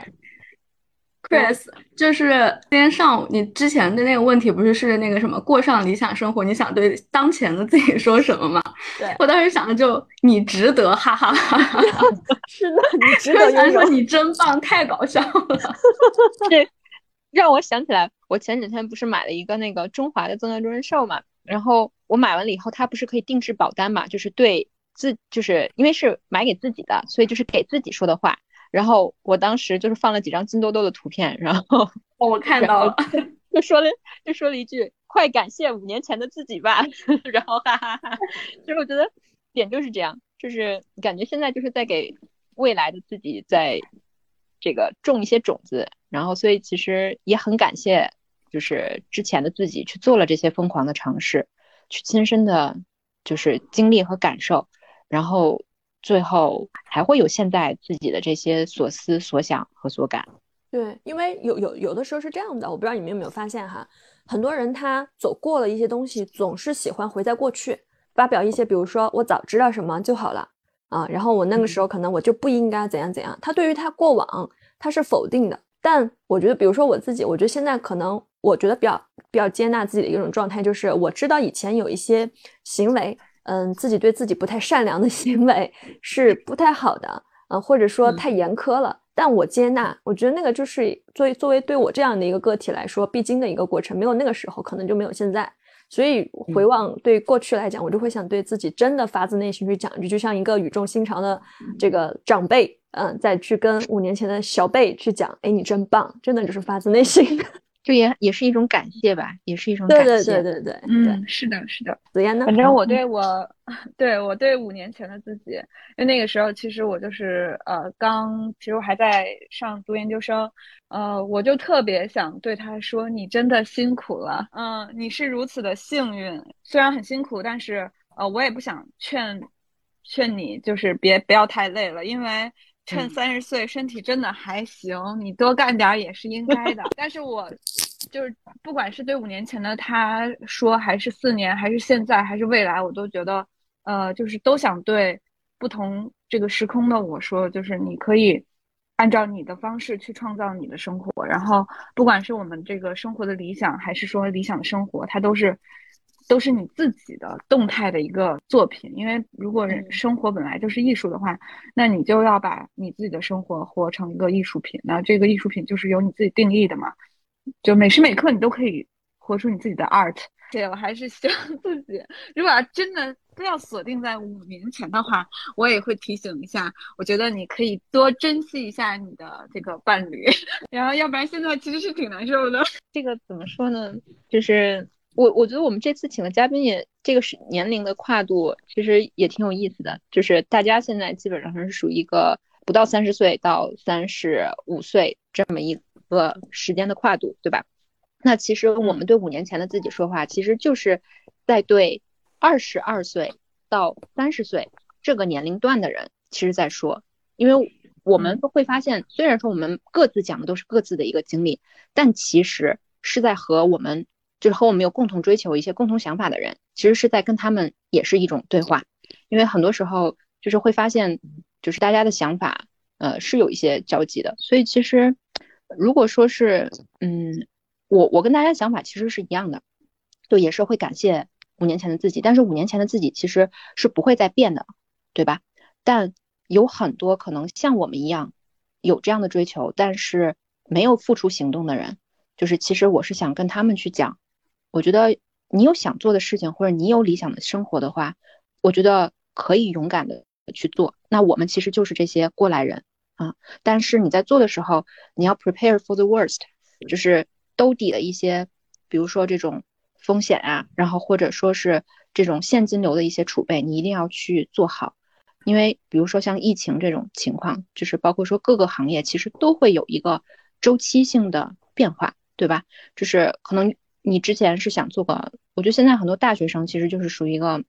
Chris，就是今天上午你之前的那个问题，不是是那个什么过上理想生活？你想对当前的自己说什么吗？对我当时想的就你值得，哈哈哈哈。[laughs] 是的，你值得。突说你真棒，太搞笑了。[laughs] 这让我想起来，我前几天不是买了一个那个中华的增额终身寿嘛？然后我买完了以后，它不是可以定制保单嘛？就是对自，就是因为是买给自己的，所以就是给自己说的话。然后我当时就是放了几张金多多的图片，然后 [laughs] 我看到了，[laughs] 就说了就说了一句“快感谢五年前的自己吧”，[laughs] 然后哈哈哈。其实我觉得点就是这样，就是感觉现在就是在给未来的自己在这个种一些种子，然后所以其实也很感谢，就是之前的自己去做了这些疯狂的尝试，去亲身的，就是经历和感受，然后。最后还会有现在自己的这些所思所想和所感。对，因为有有有的时候是这样的，我不知道你们有没有发现哈，很多人他走过了一些东西，总是喜欢回在过去，发表一些，比如说我早知道什么就好了啊，然后我那个时候可能我就不应该怎样怎样。他对于他过往他是否定的，但我觉得，比如说我自己，我觉得现在可能我觉得比较比较接纳自己的一种状态，就是我知道以前有一些行为。嗯，自己对自己不太善良的行为是不太好的，嗯，或者说太严苛了。但我接纳，我觉得那个就是作为作为对我这样的一个个体来说必经的一个过程。没有那个时候，可能就没有现在。所以回望对过去来讲，我就会想对自己真的发自内心去讲一句，就像一个语重心长的这个长辈，嗯，再去跟五年前的小辈去讲，哎，你真棒，真的就是发自内心。就也也是一种感谢吧，也是一种感谢。对对对对对，嗯，是的，是的。子嫣呢？反正我对我，[laughs] 对我对五年前的自己，因为那个时候其实我就是呃刚，其实我还在上读研究生，呃，我就特别想对他说：“你真的辛苦了，嗯，你是如此的幸运，虽然很辛苦，但是呃，我也不想劝劝你，就是别不要太累了，因为。”趁三十岁身体真的还行，你多干点也是应该的。但是我就是不管是对五年前的他说，还是四年，还是现在，还是未来，我都觉得，呃，就是都想对不同这个时空的我说，就是你可以按照你的方式去创造你的生活。然后，不管是我们这个生活的理想，还是说理想的生活，它都是。都是你自己的动态的一个作品，因为如果人生活本来就是艺术的话，那你就要把你自己的生活活成一个艺术品。那这个艺术品就是由你自己定义的嘛，就每时每刻你都可以活出你自己的 art。对我还是希望自己，如果真的非要锁定在五年前的话，我也会提醒一下，我觉得你可以多珍惜一下你的这个伴侣，[laughs] 然后要不然现在其实是挺难受的。这个怎么说呢？就是。我我觉得我们这次请的嘉宾也这个是年龄的跨度，其实也挺有意思的。就是大家现在基本上是属于一个不到三十岁到三十五岁这么一个时间的跨度，对吧？那其实我们对五年前的自己说话，其实就是在对二十二岁到三十岁这个年龄段的人，其实在说。因为我们会发现，虽然说我们各自讲的都是各自的一个经历，但其实是在和我们。就是和我们有共同追求、一些共同想法的人，其实是在跟他们也是一种对话，因为很多时候就是会发现，就是大家的想法，呃，是有一些交集的。所以其实，如果说是，嗯，我我跟大家想法其实是一样的，就也是会感谢五年前的自己，但是五年前的自己其实是不会再变的，对吧？但有很多可能像我们一样有这样的追求，但是没有付出行动的人，就是其实我是想跟他们去讲。我觉得你有想做的事情，或者你有理想的生活的话，我觉得可以勇敢的去做。那我们其实就是这些过来人啊。但是你在做的时候，你要 prepare for the worst，就是兜底的一些，比如说这种风险啊，然后或者说是这种现金流的一些储备，你一定要去做好。因为比如说像疫情这种情况，就是包括说各个行业其实都会有一个周期性的变化，对吧？就是可能你之前是想做个，我觉得现在很多大学生其实就是属于一个。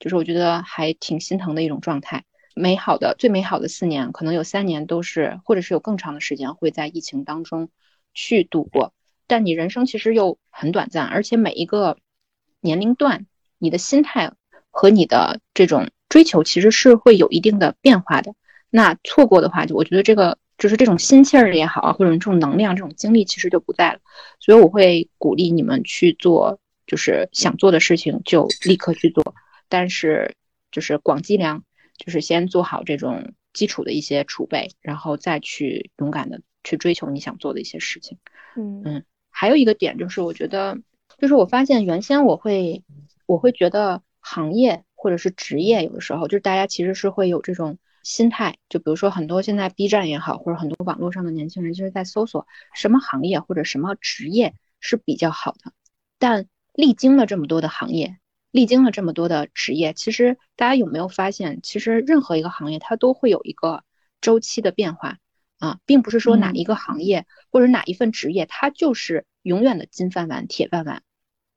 就是我觉得还挺心疼的一种状态。美好的最美好的四年，可能有三年都是，或者是有更长的时间会在疫情当中去度过。但你人生其实又很短暂，而且每一个年龄段，你的心态和你的这种追求其实是会有一定的变化的。那错过的话，就我觉得这个就是这种心气儿也好啊，或者这种能量、这种精力其实就不在了。所以我会鼓励你们去做，就是想做的事情就立刻去做。但是，就是广积粮，就是先做好这种基础的一些储备，然后再去勇敢的去追求你想做的一些事情。嗯嗯，还有一个点就是，我觉得，就是我发现原先我会，我会觉得行业或者是职业，有的时候就是大家其实是会有这种心态，就比如说很多现在 B 站也好，或者很多网络上的年轻人，就是在搜索什么行业或者什么职业是比较好的，但历经了这么多的行业。历经了这么多的职业，其实大家有没有发现，其实任何一个行业它都会有一个周期的变化啊，并不是说哪一个行业或者哪一份职业它就是永远的金饭碗、铁饭碗，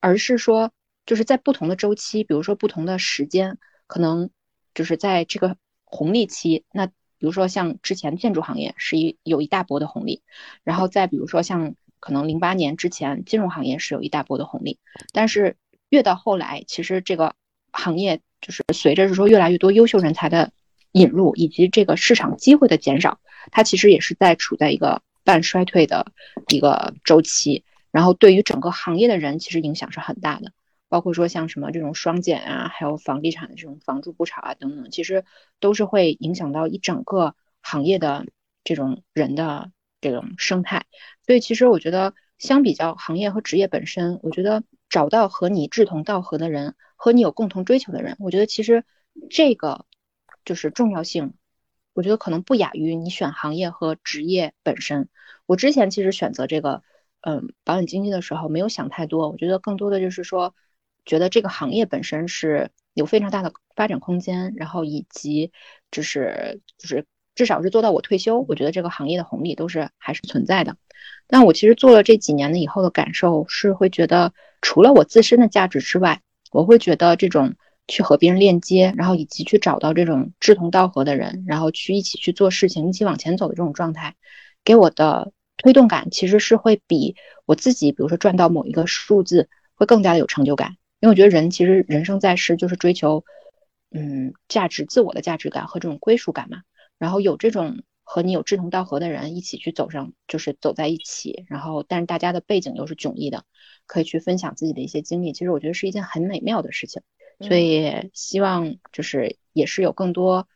而是说就是在不同的周期，比如说不同的时间，可能就是在这个红利期，那比如说像之前建筑行业是一有一大波的红利，然后再比如说像可能零八年之前金融行业是有一大波的红利，但是。越到后来，其实这个行业就是随着是说越来越多优秀人才的引入，以及这个市场机会的减少，它其实也是在处在一个半衰退的一个周期。然后对于整个行业的人，其实影响是很大的，包括说像什么这种双减啊，还有房地产的这种房住不炒啊等等，其实都是会影响到一整个行业的这种人的这种生态。所以其实我觉得，相比较行业和职业本身，我觉得。找到和你志同道合的人，和你有共同追求的人，我觉得其实这个就是重要性。我觉得可能不亚于你选行业和职业本身。我之前其实选择这个，嗯，保险经纪的时候没有想太多。我觉得更多的就是说，觉得这个行业本身是有非常大的发展空间，然后以及就是就是至少是做到我退休，我觉得这个行业的红利都是还是存在的。但我其实做了这几年的以后的感受是会觉得。除了我自身的价值之外，我会觉得这种去和别人链接，然后以及去找到这种志同道合的人，然后去一起去做事情，一起往前走的这种状态，给我的推动感其实是会比我自己，比如说赚到某一个数字，会更加的有成就感。因为我觉得人其实人生在世就是追求，嗯，价值、自我的价值感和这种归属感嘛。然后有这种和你有志同道合的人一起去走上，就是走在一起，然后但是大家的背景又是迥异的。可以去分享自己的一些经历，其实我觉得是一件很美妙的事情，所以希望就是也是有更多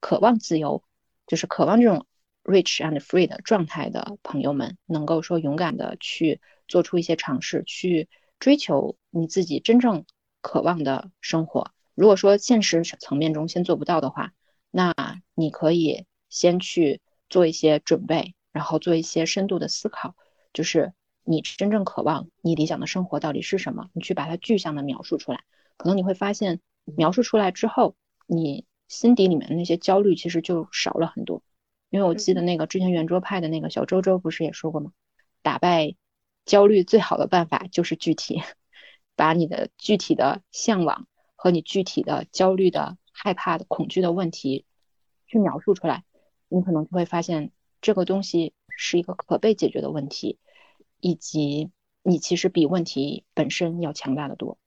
渴望自由，就是渴望这种 rich and free 的状态的朋友们，能够说勇敢的去做出一些尝试，去追求你自己真正渴望的生活。如果说现实层面中先做不到的话，那你可以先去做一些准备，然后做一些深度的思考，就是。你真正渴望你理想的生活到底是什么？你去把它具象的描述出来，可能你会发现，描述出来之后，你心底里面的那些焦虑其实就少了很多。因为我记得那个之前圆桌派的那个小周周不是也说过吗？打败焦虑最好的办法就是具体，把你的具体的向往和你具体的焦虑的、害怕的、恐惧的问题去描述出来，你可能就会发现这个东西是一个可被解决的问题。以及你其实比问题本身要强大的多。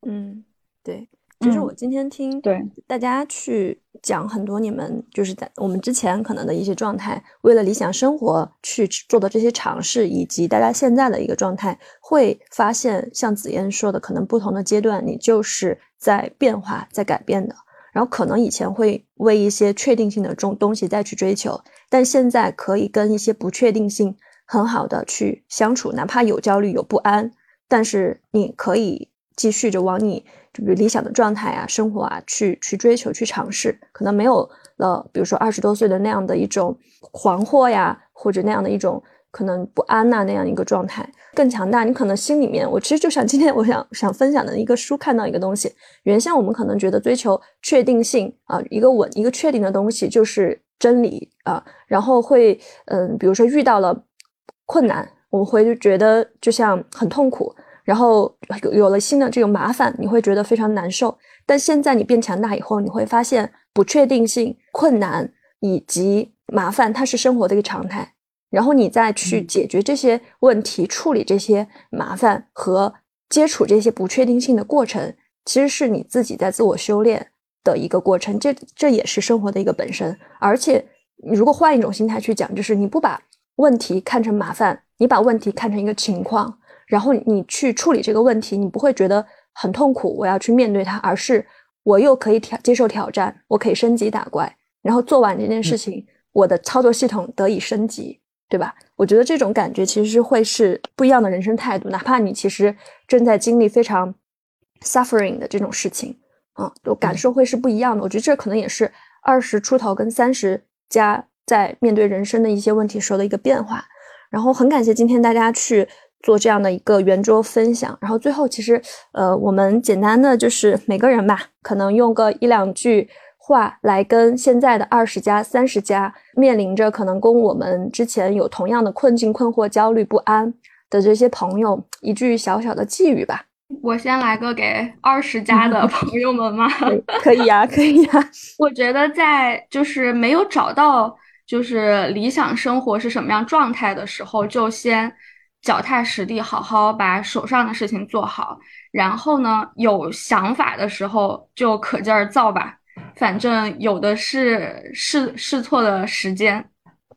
嗯，对。其实我今天听对大家去讲很多你们就是在我们之前可能的一些状态，为了理想生活去做的这些尝试，以及大家现在的一个状态，会发现像紫嫣说的，可能不同的阶段你就是在变化、在改变的。然后可能以前会为一些确定性的中东西再去追求，但现在可以跟一些不确定性。很好的去相处，哪怕有焦虑有不安，但是你可以继续着往你就比如理想的状态啊、生活啊去去追求、去尝试，可能没有了，比如说二十多岁的那样的一种惶惑呀，或者那样的一种。可能不安呐，那样一个状态更强大。你可能心里面，我其实就想 [laughs] 今天我想想分享的一个书，看到一个东西。原先我们可能觉得追求确定性啊，一个稳、一个确定的东西就是真理啊。然后会嗯，比如说遇到了困难，我们会觉得就像很痛苦。然后有有了新的这个麻烦，你会觉得非常难受。但现在你变强大以后，你会发现不确定性、困难以及麻烦，它是生活的一个常态。然后你再去解决这些问题，处理这些麻烦和接触这些不确定性的过程，其实是你自己在自我修炼的一个过程。这这也是生活的一个本身。而且，你如果换一种心态去讲，就是你不把问题看成麻烦，你把问题看成一个情况，然后你去处理这个问题，你不会觉得很痛苦，我要去面对它，而是我又可以挑接受挑战，我可以升级打怪，然后做完这件事情，我的操作系统得以升级。对吧？我觉得这种感觉其实是会是不一样的人生态度，哪怕你其实正在经历非常 suffering 的这种事情，啊，就感受会是不一样的。我觉得这可能也是二十出头跟三十加在面对人生的一些问题时候的一个变化。然后很感谢今天大家去做这样的一个圆桌分享。然后最后其实呃，我们简单的就是每个人吧，可能用个一两句。话来跟现在的二十家、三十家面临着可能跟我们之前有同样的困境、困惑、焦虑、不安的这些朋友一句小小的寄语吧。我先来个给二十家的朋友们吗？可以呀，可以呀。[laughs] 我觉得在就是没有找到就是理想生活是什么样状态的时候，就先脚踏实地，好好把手上的事情做好。然后呢，有想法的时候就可劲儿造吧。反正有的是试试错的时间，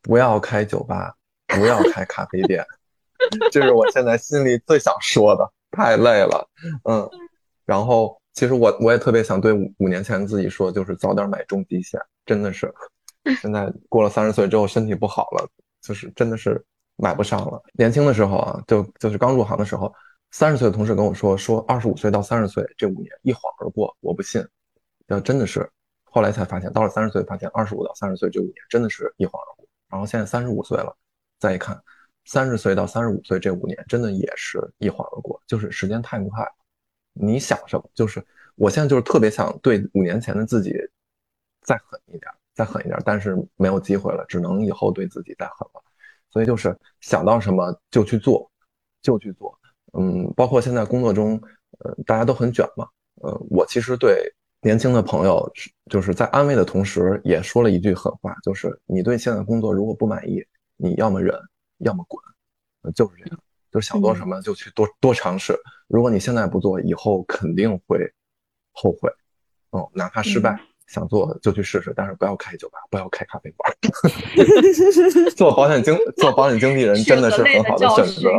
不要开酒吧，不要开咖啡店，[laughs] 这是我现在心里最想说的。太累了，嗯。然后其实我我也特别想对五五年前自己说，就是早点买重疾险。真的是，[laughs] 现在过了三十岁之后身体不好了，就是真的是买不上了。年轻的时候啊，就就是刚入行的时候，三十岁的同事跟我说说二十五岁到三十岁这五年一晃而过，我不信，要真的是。后来才发现，到了三十岁，发现二十五到三十岁这五年真的是一晃而过。然后现在三十五岁了，再一看，三十岁到三十五岁这五年真的也是一晃而过，就是时间太快了。你想什么？就是我现在就是特别想对五年前的自己再狠一点，再狠一点，但是没有机会了，只能以后对自己再狠了。所以就是想到什么就去做，就去做。嗯，包括现在工作中，呃，大家都很卷嘛。呃，我其实对。年轻的朋友就是在安慰的同时，也说了一句狠话，就是你对现在工作如果不满意，你要么忍，要么滚，就是这样，就是想做什么就去多多尝试。如果你现在不做，以后肯定会后悔。哦，哪怕失败，想做就去试试，但是不要开酒吧，不要开咖啡馆。[laughs] 做保险经做保险经纪人真的是很好的选择。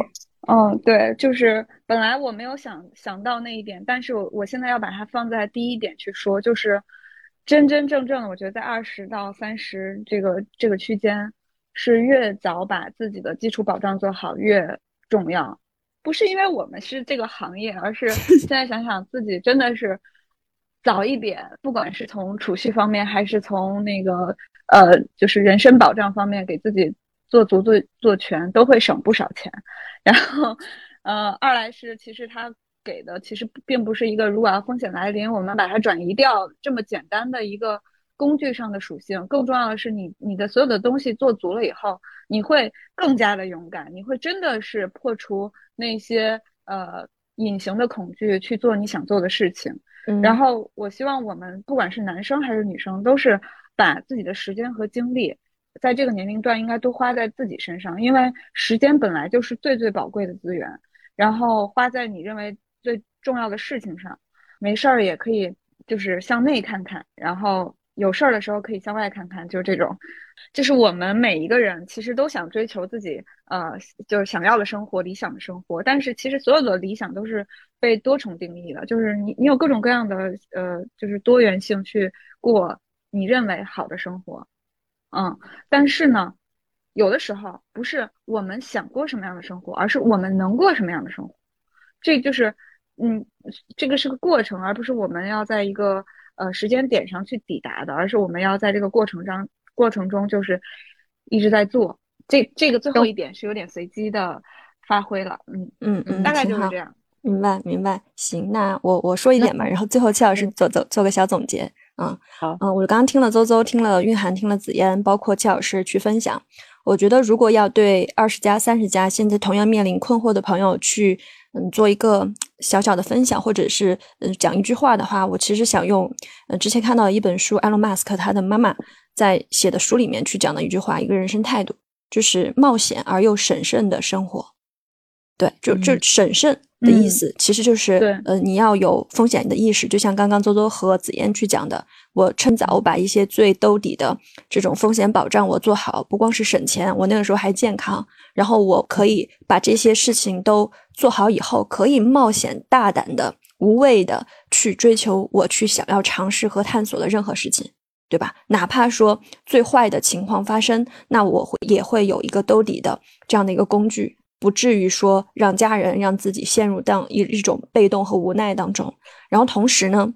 嗯，对，就是本来我没有想想到那一点，但是我我现在要把它放在第一点去说，就是真真正正的，我觉得在二十到三十这个这个区间，是越早把自己的基础保障做好越重要。不是因为我们是这个行业，而是现在想想自己真的是早一点，不管是从储蓄方面，还是从那个呃，就是人身保障方面，给自己。做足做做全都会省不少钱，然后，呃，二来是其实他给的其实并不是一个如果要风险来临，我们把它转移掉这么简单的一个工具上的属性。更重要的是，你你的所有的东西做足了以后，你会更加的勇敢，你会真的是破除那些呃隐形的恐惧，去做你想做的事情。然后，我希望我们不管是男生还是女生，都是把自己的时间和精力。在这个年龄段，应该都花在自己身上，因为时间本来就是最最宝贵的资源。然后花在你认为最重要的事情上，没事儿也可以就是向内看看，然后有事儿的时候可以向外看看，就是这种。就是我们每一个人其实都想追求自己呃，就是想要的生活、理想的生活，但是其实所有的理想都是被多重定义的，就是你你有各种各样的呃，就是多元性去过你认为好的生活。嗯，但是呢，有的时候不是我们想过什么样的生活，而是我们能过什么样的生活。这就是嗯，这个是个过程，而不是我们要在一个呃时间点上去抵达的，而是我们要在这个过程中过程中就是一直在做。这这个最后一点是有点随机的发挥了，嗯嗯嗯，大概就是这样。明白明白，行，那我我说一点吧，然后最后戚老师做做做个小总结。嗯，好，嗯，我刚刚听了邹邹，听了蕴涵，听了紫嫣，包括戚老师去分享。我觉得如果要对二十加、三十加现在同样面临困惑的朋友去，嗯，做一个小小的分享，或者是嗯讲一句话的话，我其实想用，嗯，之前看到一本书，埃隆·马斯克他的妈妈在写的书里面去讲的一句话，一个人生态度，就是冒险而又审慎的生活。对，就就审慎。的意思其实就是，呃，你要有风险的意识，就像刚刚周周和紫嫣去讲的，我趁早把一些最兜底的这种风险保障我做好，不光是省钱，我那个时候还健康，然后我可以把这些事情都做好以后，可以冒险、大胆的、无畏的去追求我去想要尝试和探索的任何事情，对吧？哪怕说最坏的情况发生，那我会也会有一个兜底的这样的一个工具。不至于说让家人让自己陷入当一一种被动和无奈当中，然后同时呢，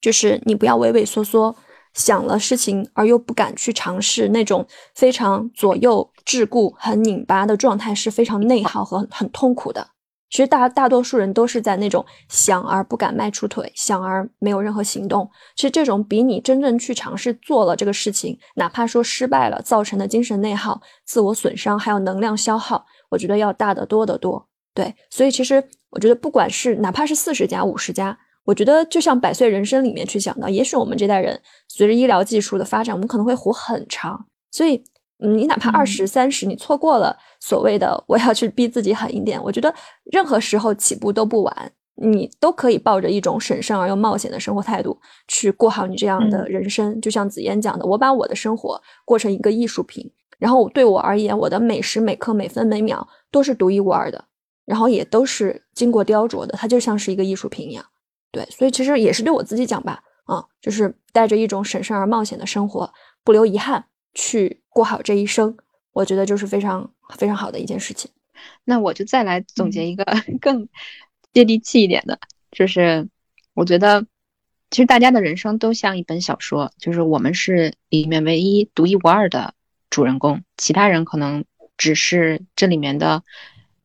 就是你不要畏畏缩缩，想了事情而又不敢去尝试，那种非常左右桎梏、很拧巴的状态是非常内耗和很痛苦的。其实大大多数人都是在那种想而不敢迈出腿，想而没有任何行动。其实这种比你真正去尝试做了这个事情，哪怕说失败了，造成的精神内耗、自我损伤还有能量消耗。我觉得要大得多得多，对，所以其实我觉得不管是哪怕是四十加五十加，我觉得就像百岁人生里面去讲到，也许我们这代人随着医疗技术的发展，我们可能会活很长，所以嗯，你哪怕二十三十，你错过了所谓的我要去逼自己狠一点，我觉得任何时候起步都不晚，你都可以抱着一种审慎而又冒险的生活态度去过好你这样的人生，就像紫嫣讲的，我把我的生活过成一个艺术品。然后对我而言，我的每时每刻、每分每秒都是独一无二的，然后也都是经过雕琢的，它就像是一个艺术品一样。对，所以其实也是对我自己讲吧，啊，就是带着一种审慎而冒险的生活，不留遗憾去过好这一生，我觉得就是非常非常好的一件事情。那我就再来总结一个 [laughs] 更接地气一点的，就是我觉得其实大家的人生都像一本小说，就是我们是里面唯一独一无二的。主人公，其他人可能只是这里面的，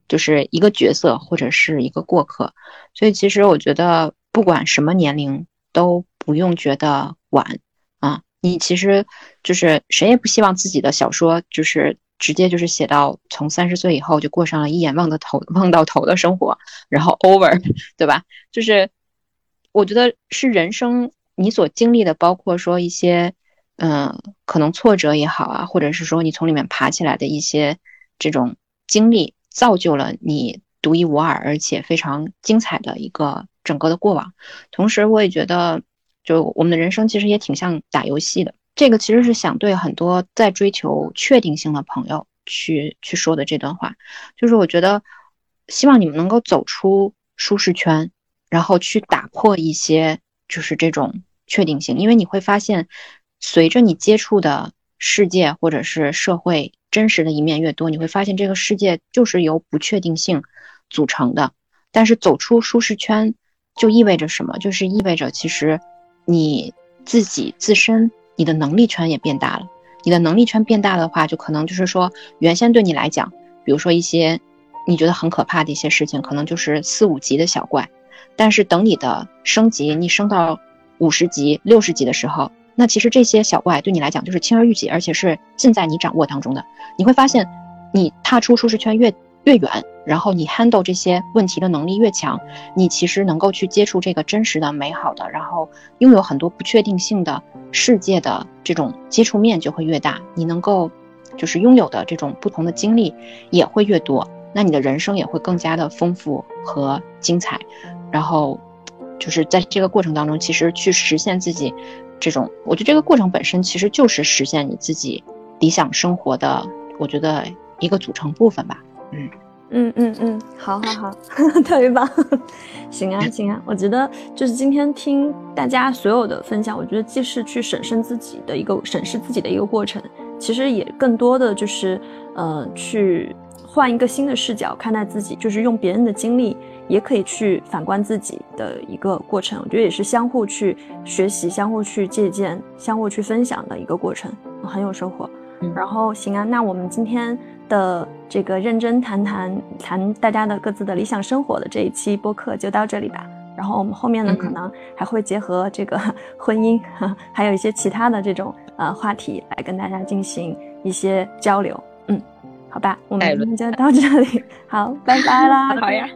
就是一个角色或者是一个过客，所以其实我觉得不管什么年龄都不用觉得晚啊，你其实就是谁也不希望自己的小说就是直接就是写到从三十岁以后就过上了一眼望到头望到头的生活，然后 over，[laughs] 对吧？就是我觉得是人生你所经历的，包括说一些。嗯，可能挫折也好啊，或者是说你从里面爬起来的一些这种经历，造就了你独一无二而且非常精彩的一个整个的过往。同时，我也觉得，就我们的人生其实也挺像打游戏的。这个其实是想对很多在追求确定性的朋友去去说的这段话，就是我觉得希望你们能够走出舒适圈，然后去打破一些就是这种确定性，因为你会发现。随着你接触的世界或者是社会真实的一面越多，你会发现这个世界就是由不确定性组成的。但是走出舒适圈就意味着什么？就是意味着其实你自己自身你的能力圈也变大了。你的能力圈变大的话，就可能就是说原先对你来讲，比如说一些你觉得很可怕的一些事情，可能就是四五级的小怪。但是等你的升级，你升到五十级、六十级的时候。那其实这些小怪对你来讲就是轻而易举，而且是尽在你掌握当中的。你会发现，你踏出舒适圈越越远，然后你 handle 这些问题的能力越强，你其实能够去接触这个真实的、美好的，然后拥有很多不确定性的世界的这种接触面就会越大。你能够就是拥有的这种不同的经历也会越多，那你的人生也会更加的丰富和精彩。然后就是在这个过程当中，其实去实现自己。这种，我觉得这个过程本身其实就是实现你自己理想生活的，我觉得一个组成部分吧。嗯嗯嗯嗯，好好好，[laughs] 特别棒。[laughs] 行啊行啊，我觉得就是今天听大家所有的分享，我觉得既是去审视自己的一个审视自己的一个过程，其实也更多的就是呃去换一个新的视角看待自己，就是用别人的经历也可以去反观自己的一个过程。我觉得也是相互去学习、相互去借鉴、相互去分享的一个过程，很有收获。嗯然后行啊，那我们今天的这个认真谈谈谈大家的各自的理想生活的这一期播客就到这里吧。然后我们后面呢，嗯可能还会结合这个婚姻，[laughs] 还有一些其他的这种呃话题来跟大家进行一些交流。嗯，好吧，我们哎今天就到这里，好，拜拜啦，[laughs] 好呀。